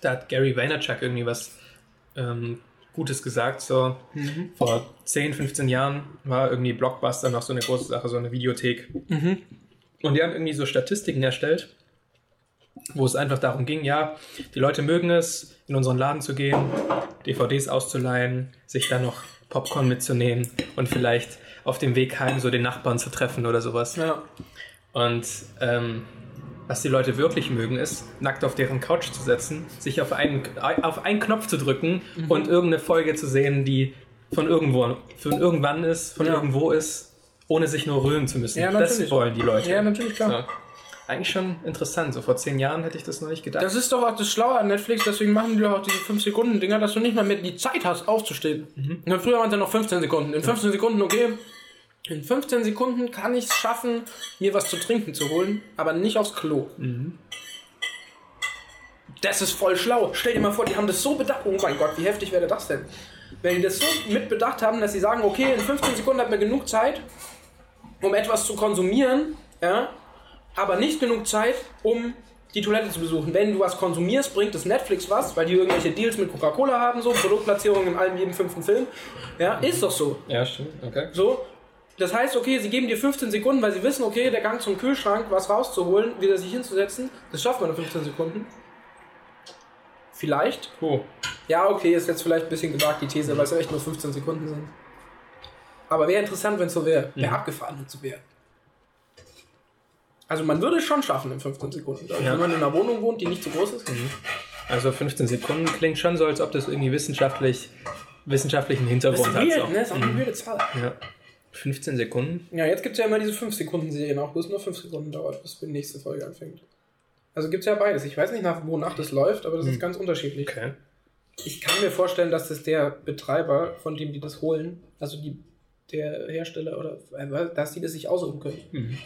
Da hat Gary Vaynerchuk irgendwie was ähm, Gutes gesagt. So vor 10, 15 Jahren war irgendwie Blockbuster noch so eine große Sache, so eine Videothek. Und die haben irgendwie so Statistiken erstellt, wo es einfach darum ging, ja, die Leute mögen es, in unseren Laden zu gehen, DVDs auszuleihen, sich dann noch Popcorn mitzunehmen und vielleicht auf dem Weg heim so den Nachbarn zu treffen oder sowas. Ja. Und ähm, was die Leute wirklich mögen, ist, nackt auf deren Couch zu setzen, sich auf einen, auf einen Knopf zu drücken Mhm. und irgendeine Folge zu sehen, die von irgendwo, von irgendwann ist, von Ja. irgendwo ist, ohne sich nur rühren zu müssen. Ja, das wollen die Leute. Ja, natürlich, klar. Eigentlich schon interessant. So vor zehn Jahren hätte ich das noch nicht gedacht. Das ist doch auch das Schlaue an Netflix, deswegen machen die auch diese 5-Sekunden-Dinger, dass du nicht mal mehr die Zeit hast, aufzustehen. Dann früher waren es ja noch 15 Sekunden. In 15 Sekunden, okay. In 15 Sekunden kann ich es schaffen, mir was zu trinken zu holen, aber nicht aufs Klo. Das ist voll schlau. Stell dir mal vor, die haben das so bedacht. Oh mein Gott, wie heftig wäre das denn? Wenn die das so mitbedacht haben, dass sie sagen, okay, in 15 Sekunden hat man genug Zeit, um etwas zu konsumieren, ja, aber nicht genug Zeit, um die Toilette zu besuchen. Wenn du was konsumierst, bringt es Netflix was, weil die irgendwelche Deals mit Coca-Cola haben, so Produktplatzierungen in allem jedem fünften Film. Ja, ist doch so. Ja, stimmt. Okay. So, das heißt, okay, sie geben dir 15 Sekunden, weil sie wissen, okay, der Gang zum Kühlschrank, was rauszuholen, wieder sich hinzusetzen, das schafft man in 15 Sekunden. Vielleicht. Oh. Ja, okay, ist jetzt vielleicht ein bisschen gewagt, die These, weil es ja echt nur 15 Sekunden sind. Aber wäre interessant, wenn es so wäre. Wäre abgefahren, wenn es so wäre. Also man würde es schon schaffen in 15 Sekunden. ich. Ja. Wenn man in einer Wohnung wohnt, die nicht so groß ist. Also 15 Sekunden klingt schon so, als ob das irgendwie wissenschaftlich, wissenschaftlichen Das Hintergrund ist hat. weird, So. ne? Das ist auch eine weirde Zahl. Ja. 15 Sekunden? Ja, jetzt gibt es ja immer diese 5-Sekunden-Serien auch, wo es nur 5 Sekunden dauert, bis die nächste Folge anfängt. Also gibt es ja beides. Ich weiß nicht, nach, wonach das läuft, aber das ist ganz unterschiedlich. Okay. Ich kann mir vorstellen, dass das der Betreiber, von dem die das holen, also die, der Hersteller oder äh, dass die das sich aussuchen können. Mhm.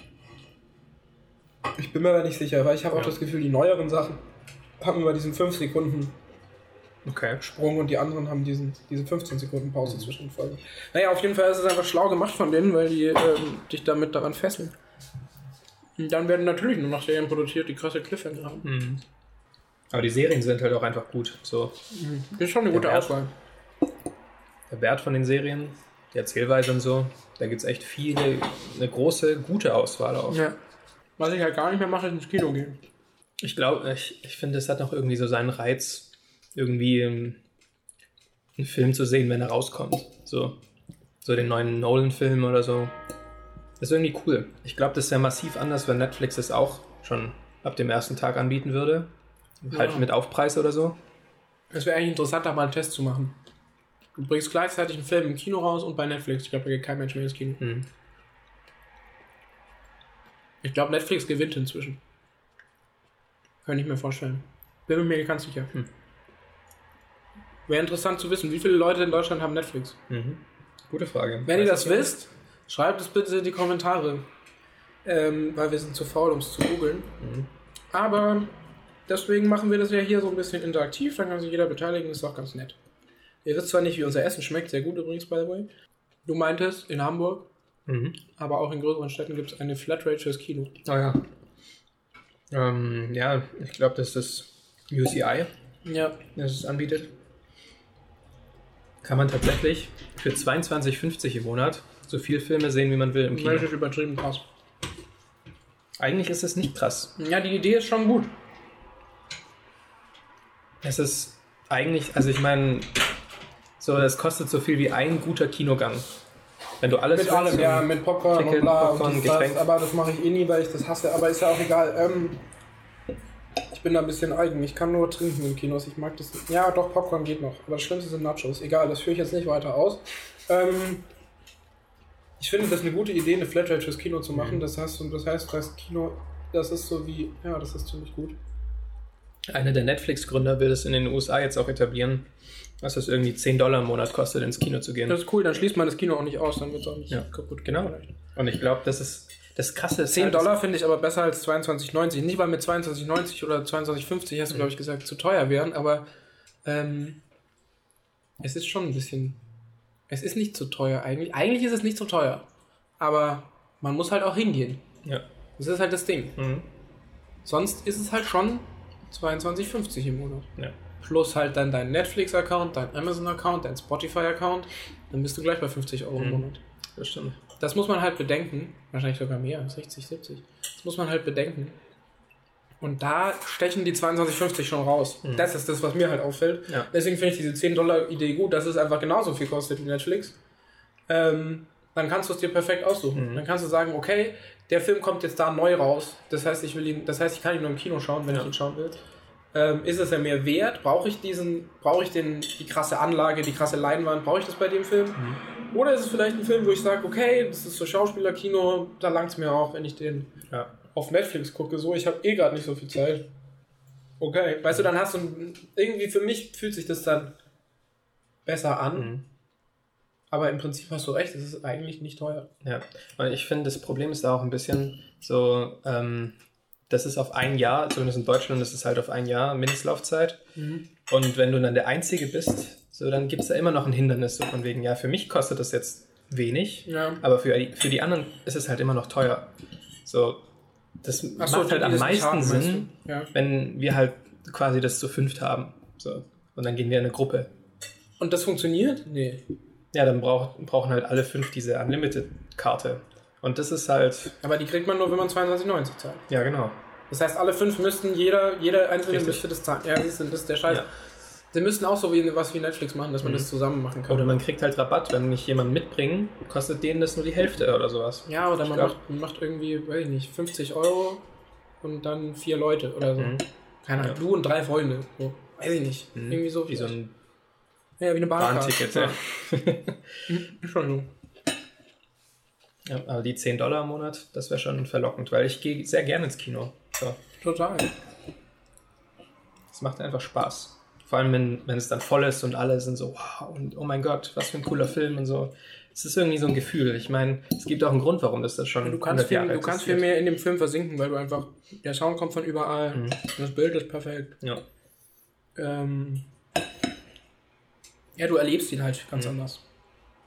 Ich bin mir aber nicht sicher, weil ich habe auch Ja. das Gefühl, die neueren Sachen haben immer diesen 5 Sekunden Okay. Sprung und die anderen haben diesen, diese 15 Sekunden Pause zwischen den Folgen. Naja, auf jeden Fall ist es einfach schlau gemacht von denen, weil die ähm, dich damit daran fesseln. Und dann werden natürlich nur noch Serien produziert, die krasse Cliffhanger haben. Mhm. Aber die Serien sind halt auch einfach gut. So, Das ist schon eine gute Ja. Auswahl. der Wert von den Serien, die Erzählweise und so, da gibt es echt viele, eine große, gute Auswahl auch. Ja. Was ich halt gar nicht mehr mache, ist ins Kino gehen. Ich glaube, ich, ich finde, es hat noch irgendwie so seinen Reiz, irgendwie ähm, einen Film zu sehen, wenn er rauskommt. So, so den neuen Nolan-Film oder so. Das ist irgendwie cool. Ich glaube, das wäre massiv anders, wenn Netflix es auch schon ab dem ersten Tag anbieten würde. Halt Ja. mit Aufpreis oder so. Es wäre eigentlich interessant, da mal einen Test zu machen. Du bringst gleichzeitig einen Film im Kino raus und bei Netflix. Ich glaube, da geht kein Mensch mehr ins Kino. Hm. Ich glaube, Netflix gewinnt inzwischen. Kann ich mir vorstellen. Bin mir ganz sicher. Hm. Wäre interessant zu wissen, wie viele Leute in Deutschland haben Netflix. Mhm. Gute Frage. Wenn ihr Weiß das ich nicht. wisst, schreibt es bitte in die Kommentare. Ähm, weil wir sind zu faul, um es zu googeln. Mhm. Aber deswegen machen wir das ja hier so ein bisschen interaktiv. Dann kann sich jeder beteiligen. Ist auch ganz nett. Ihr wisst zwar nicht, wie unser Essen schmeckt. Sehr gut übrigens, by the way. Du meintest, in Hamburg, Mhm. aber auch in größeren Städten gibt es eine Flatrate fürs Kino. Oh ja. Ähm, ja, ich glaube, das ist UCI, Ja, das es anbietet. Kann man tatsächlich für 22,50 im Monat so viel Filme sehen, wie man will im Kino. das ist übertrieben krass. Eigentlich ist es nicht krass. Ja, die Idee ist schon gut. Es ist eigentlich, also ich meine, so, das kostet so viel wie ein guter Kinogang. Wenn du alles Mit allem, ja, mit Popcorn Ticket, und bla Popcorn, und das, aber das mache ich eh nie, weil ich das hasse, aber ist ja auch egal. Ähm, ich bin da ein bisschen eigen, ich kann nur trinken in Kinos, ich mag das nicht. Ja, doch, Popcorn geht noch, aber das Schlimmste sind Nachos. Egal, das führe ich jetzt nicht weiter aus. Ähm, ich finde das eine gute Idee, eine Flatrate fürs Kino zu machen. Das heißt, das heißt, das Kino, das ist so wie, ja, das ist ziemlich gut. Einer der Netflix-Gründer will es in den USA jetzt auch etablieren, dass es irgendwie 10 Dollar im Monat kostet, ins Kino zu gehen. Das ist cool, dann schließt man das Kino auch nicht aus, dann wird es auch nicht Ja, kaputt. genau. Und ich glaube, das ist das Krasse. ist 10 halt, Dollar finde ich aber besser als 22,90. Nicht, weil mit 22,90 oder 22,50 hast du, glaube ich, gesagt, zu teuer wären, aber ähm, es ist schon ein bisschen. Es ist nicht zu teuer eigentlich. Eigentlich ist es nicht zu teuer. Aber man muss halt auch hingehen. Ja. Das ist halt das Ding. Mhm. Sonst ist es halt schon 22,50 im Monat. ja. Plus halt dann dein Netflix-Account, dein Amazon-Account, dein Spotify-Account. Dann bist du gleich bei 50 Euro im Mhm. Monat. Das stimmt. Das muss man halt bedenken. Wahrscheinlich sogar mehr, 60, 70. Das muss man halt bedenken. Und da stechen die 22,50 schon raus. Mhm. Das ist das, was mir halt auffällt. Ja. Deswegen finde ich diese 10-Dollar-Idee gut, dass es einfach genauso viel kostet wie Netflix. Ähm, dann kannst du es dir perfekt aussuchen. Mhm. Dann kannst du sagen, okay, der Film kommt jetzt da neu raus. Das heißt, ich will ihn, das heißt, ich kann ihn nur im Kino schauen, wenn Ja. ich ihn schauen will. Ähm, ist es ja mehr wert? Brauche ich diesen, brauche ich den, die krasse Anlage, die krasse Leinwand? Brauche ich das bei dem Film? Mhm. Oder ist es vielleicht ein Film, wo ich sage, okay, das ist so Schauspielerkino, da langt es mir auch, wenn ich den Ja. auf Netflix gucke. So, ich habe eh gerade nicht so viel Zeit. Okay, weißt du, dann hast du ein, irgendwie für mich fühlt sich das dann besser an. Mhm. Aber im Prinzip hast du recht, es ist eigentlich nicht teuer. Ja, und ich finde, das Problem ist da auch ein bisschen so, ähm, das ist auf ein Jahr, zumindest in Deutschland ist es halt auf ein Jahr Mindestlaufzeit. Und wenn du dann der Einzige bist, so dann gibt es da immer noch ein Hindernis, so von wegen, ja, für mich kostet das jetzt wenig, Ja. aber für die, für die anderen ist es halt immer noch teuer. So, das Ach so, macht die, halt am meisten Sinn? Ja. wenn wir halt quasi das zu fünft haben. So. Und dann gehen wir in eine Gruppe. Und das funktioniert? Nee. Ja, dann brauch, brauchen halt alle fünf diese Unlimited-Karte. Und das ist halt, Aber die kriegt man nur, wenn man 22,90 zahlt. ja genau. Das heißt, alle fünf müssten, jeder, jeder einzelne Richtig. müsste das zahlen. Ja, das ist der Scheiß. Ja. Sie müssten auch so wie, was wie Netflix machen, dass man Mhm. das zusammen machen kann. Oder man kriegt halt Rabatt, wenn nicht jemand mitbringen, kostet denen das nur die Hälfte oder sowas. ja, oder man glaub- macht, macht irgendwie, weiß ich nicht, 50 Euro und dann vier Leute oder so. Mhm. Keine Ahnung, Ja. du und drei Freunde. So. Weiß ich nicht. Mhm. Irgendwie so. Wie so ein ja, wie eine Bahnkarte. Bahnticket. Ja. Ja. Entschuldigung. Ja, aber die 10 Dollar im Monat, das wäre schon verlockend, weil ich gehe sehr gerne ins Kino. So. Total. Es macht einfach Spaß. Vor allem, wenn, wenn es dann voll ist und alle sind so, wow, und oh mein Gott, was für ein cooler Film und so. Es ist irgendwie so ein Gefühl. Ich meine, es gibt auch einen Grund, warum das das schon Du kannst, 100 viel, du kannst viel mehr in dem Film versinken, weil du einfach, der Sound kommt von überall, Mhm. und das Bild ist perfekt. Ja. Ähm, ja, du erlebst ihn halt ganz Mhm. anders.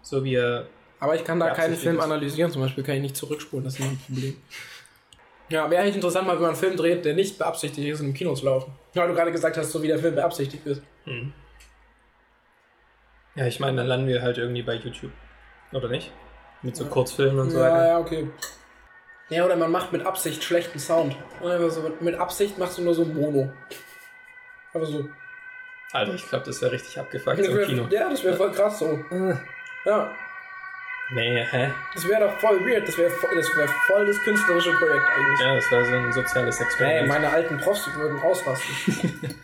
So wie er Aber ich kann da Ja, keinen Film analysieren, zum Beispiel kann ich nicht zurückspulen, das ist immer ein Problem. Ja, wäre eigentlich interessant, mal, wenn man einen Film dreht, der nicht beabsichtigt ist, in den Kinos laufen. Weil du gerade gesagt hast, so wie der Film beabsichtigt ist. Mhm. Ja, ich meine, dann landen wir halt irgendwie bei YouTube. Oder nicht? Mit so Ja. Kurzfilmen und so ja, weiter. ja, okay. Ja, oder man macht mit Absicht schlechten Sound. Einfach so, mit Absicht machst du nur so Mono. Aber so. Alter, ich glaube, das wäre richtig abgefuckt im Kino. ja, das wäre voll krass so. Ja, Nee, hä? das wäre doch voll weird. Das wäre voll, das wär voll das künstlerische Projekt eigentlich. Ja, das war so ein soziales Experiment. meine alten Profs würden ausrasten.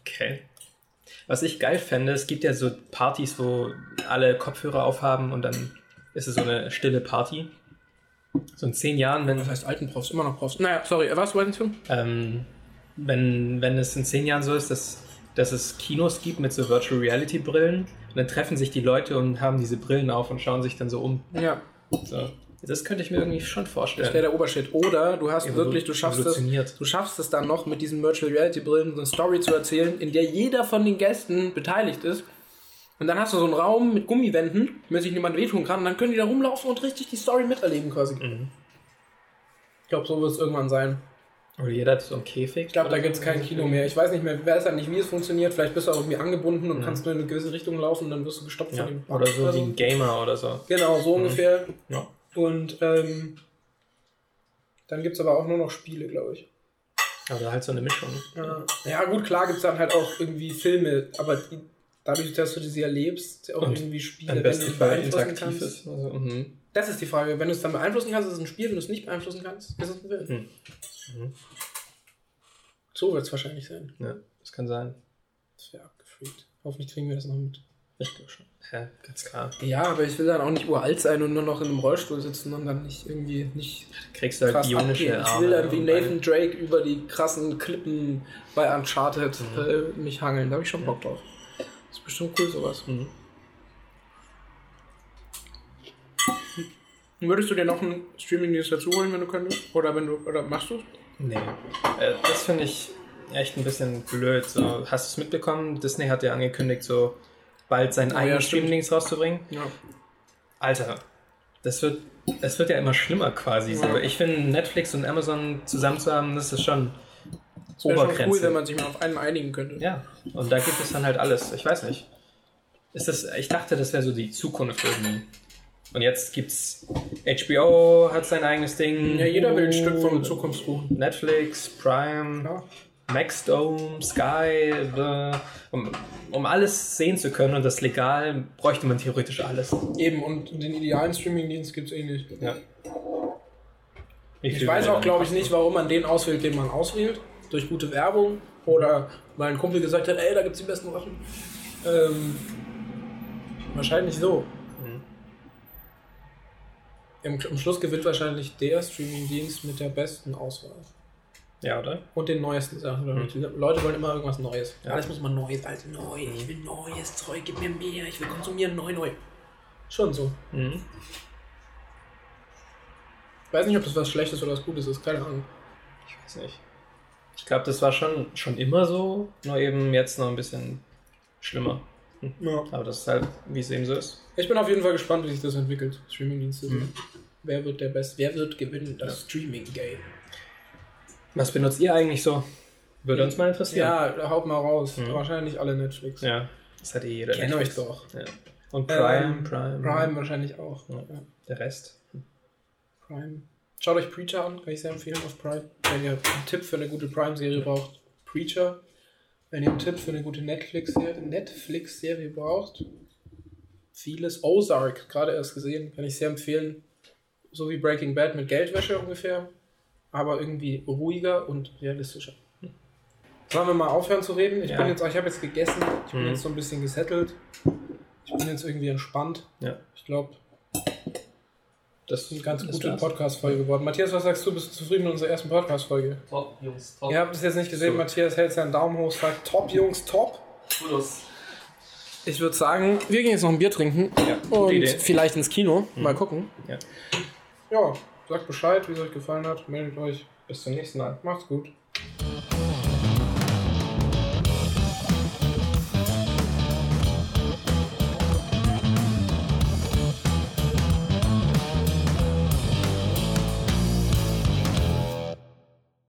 Okay. Was ich geil fände, es gibt ja so Partys, wo alle Kopfhörer aufhaben und dann ist es so eine stille Party. So in zehn Jahren, wenn, Das heißt alten Profs, immer noch Profs. Naja, sorry, was wolltest du? ähm, wenn, wenn es in zehn Jahren so ist, dass, dass es Kinos gibt mit so Virtual Reality Brillen und dann treffen sich die Leute und haben diese Brillen auf und schauen sich dann so um. Ja, So. Das könnte ich mir irgendwie schon das wäre vorstellen. der Obershit. Oder du hast Evolu- wirklich, du schaffst es, du schaffst es dann noch mit diesen Virtual Reality Brillen so eine Story zu erzählen, in der jeder von den Gästen beteiligt ist. Und dann hast du so einen Raum mit Gummiwänden, damit sich niemand wehtun kann. Und dann können die da rumlaufen und richtig die Story miterleben quasi. Mhm. Ich glaube, so wird es irgendwann sein. Oder jeder hat so einen Käfig. Ich glaube, da gibt es kein Kino mehr. Ich weiß nicht mehr, wer ist dann nicht, wie es funktioniert. Vielleicht bist du auch irgendwie angebunden und Mhm. kannst nur in eine gewisse Richtung laufen und dann wirst du gestoppt Ja. von dem Oder so Also- wie ein Gamer oder so. Genau, so Mhm. ungefähr. Ja. Und ähm, dann gibt es aber auch nur noch Spiele, glaube ich. Oder halt so eine Mischung. Ja, ja gut, klar gibt es dann halt auch irgendwie Filme, aber die, dadurch, dass du sie erlebst, auch Und irgendwie Spiele, wenn du es beeinflussen interaktiv kannst. ist. Also, mhm. Das ist die Frage. Wenn du es dann beeinflussen kannst, ist es ein Spiel. Wenn du es nicht beeinflussen kannst, ist es ein Film. Hm. Mhm. So wird es wahrscheinlich sein. Ja, das kann sein. Das wäre abgefreakt. Hoffentlich kriegen wir das noch mit. Ich glaube schon. Ja, ganz klar. Ja, aber ich will dann auch nicht uralt sein und nur noch in einem Rollstuhl sitzen und dann nicht irgendwie nicht Kriegst du halt krass bionische abgehen. Ich Arme. will dann wie Nathan Drake über die krassen Klippen bei Uncharted Mhm. äh, mich hangeln. Da habe ich schon Bock drauf. Das ist bestimmt cool, sowas. Mhm. Würdest du dir noch einen Streaming-Dienst dazu holen, wenn du könntest? Oder wenn du oder machst du Nee. Äh, das finde ich echt ein bisschen blöd. So, hast du es mitbekommen? Disney hat ja angekündigt, so bald seinen Oh ja, eigenen stimmt. Streaming-Dienst rauszubringen. Ja. Alter, das wird, das wird ja immer schlimmer quasi. So. Ja. Ich finde, Netflix und Amazon zusammen zu haben, das ist schon Es wäre schon Obergrenze. cool, wenn man sich mal auf einen einigen könnte. Ja, und da gibt es dann halt alles. Ich weiß nicht. Ist das, ich dachte, das wäre so die Zukunft irgendwie. Und jetzt gibt's HBO hat sein eigenes Ding. Ja, jeder will ein Stück vom Zukunftskuchen. Netflix, Prime, Ja. Maxdome, Sky. Blah. Um, um alles sehen zu können und das legal, bräuchte man theoretisch alles. Eben, und den idealen Streaming-Dienst gibt es eh nicht. Ja. Ich viel weiß auch, man glaube ich, nicht, warum man den auswählt, den man auswählt. Durch gute Werbung oder weil ein Kumpel gesagt hat, ey, da gibt es die besten Waffen. Ähm, wahrscheinlich so. Im, Im Schluss gewinnt wahrscheinlich der Streaming-Dienst mit der besten Auswahl. Ja, oder? Und den neuesten Sachen. Mhm. Leute wollen immer irgendwas Neues. Ja. Alles muss mal Neues, Alter, neu. Ich will neues Zeug, gib mir mehr, ich will konsumieren, neu, neu. Schon so. Mhm. Ich weiß nicht, ob das was Schlechtes oder was Gutes ist, keine Ahnung. Ich weiß nicht. Ich glaube, das war schon, schon immer so, nur eben jetzt noch ein bisschen schlimmer. Ja. Aber das ist halt, wie es eben so ist. Ich bin auf jeden Fall gespannt, wie sich das entwickelt. Streaming-Dienste. Mhm. Wer wird der Beste? Wer wird gewinnen? Das Streaming-Game. Was benutzt ihr eigentlich so? Würde uns mal interessieren. Ja, haut mal raus. Mhm. Wahrscheinlich alle Netflix. Ja, das hat eh jeder. Kennt euch doch. Ja. Und Prime, Ähm, Prime, Prime wahrscheinlich auch. Ja. Ja. Der Rest. Prime. Schaut euch Preacher an, kann ich sehr empfehlen auf Prime. Wenn ihr einen Tipp für eine gute Prime-Serie braucht, Preacher. Wenn ihr einen Tipp für eine gute Netflix-Serie Netflix braucht, vieles. Ozark, gerade erst gesehen, kann ich sehr empfehlen. So wie Breaking Bad mit Geldwäsche ungefähr, aber irgendwie ruhiger und realistischer. Sollen wir mal aufhören zu reden? Ich Ja. bin jetzt, ich habe jetzt gegessen, ich bin Mhm. jetzt so ein bisschen gesettelt. Ich bin jetzt irgendwie entspannt. Ja. Ich glaube, Das ist eine ganz gute. Podcast-Folge geworden. Matthias, was sagst du? Bist du zufrieden mit unserer ersten Podcast-Folge? Top, Jungs, top. Ihr habt es jetzt nicht gesehen, So. Matthias hält seinen Daumen hoch, sagt top, Jungs, top. Kudos. Ich würde sagen, wir gehen jetzt noch ein Bier trinken Ja, und Idee. vielleicht ins Kino. Mal gucken. Ja. Ja, sagt Bescheid, wie es euch gefallen hat. Meldet euch. Bis zum nächsten Mal. Macht's gut.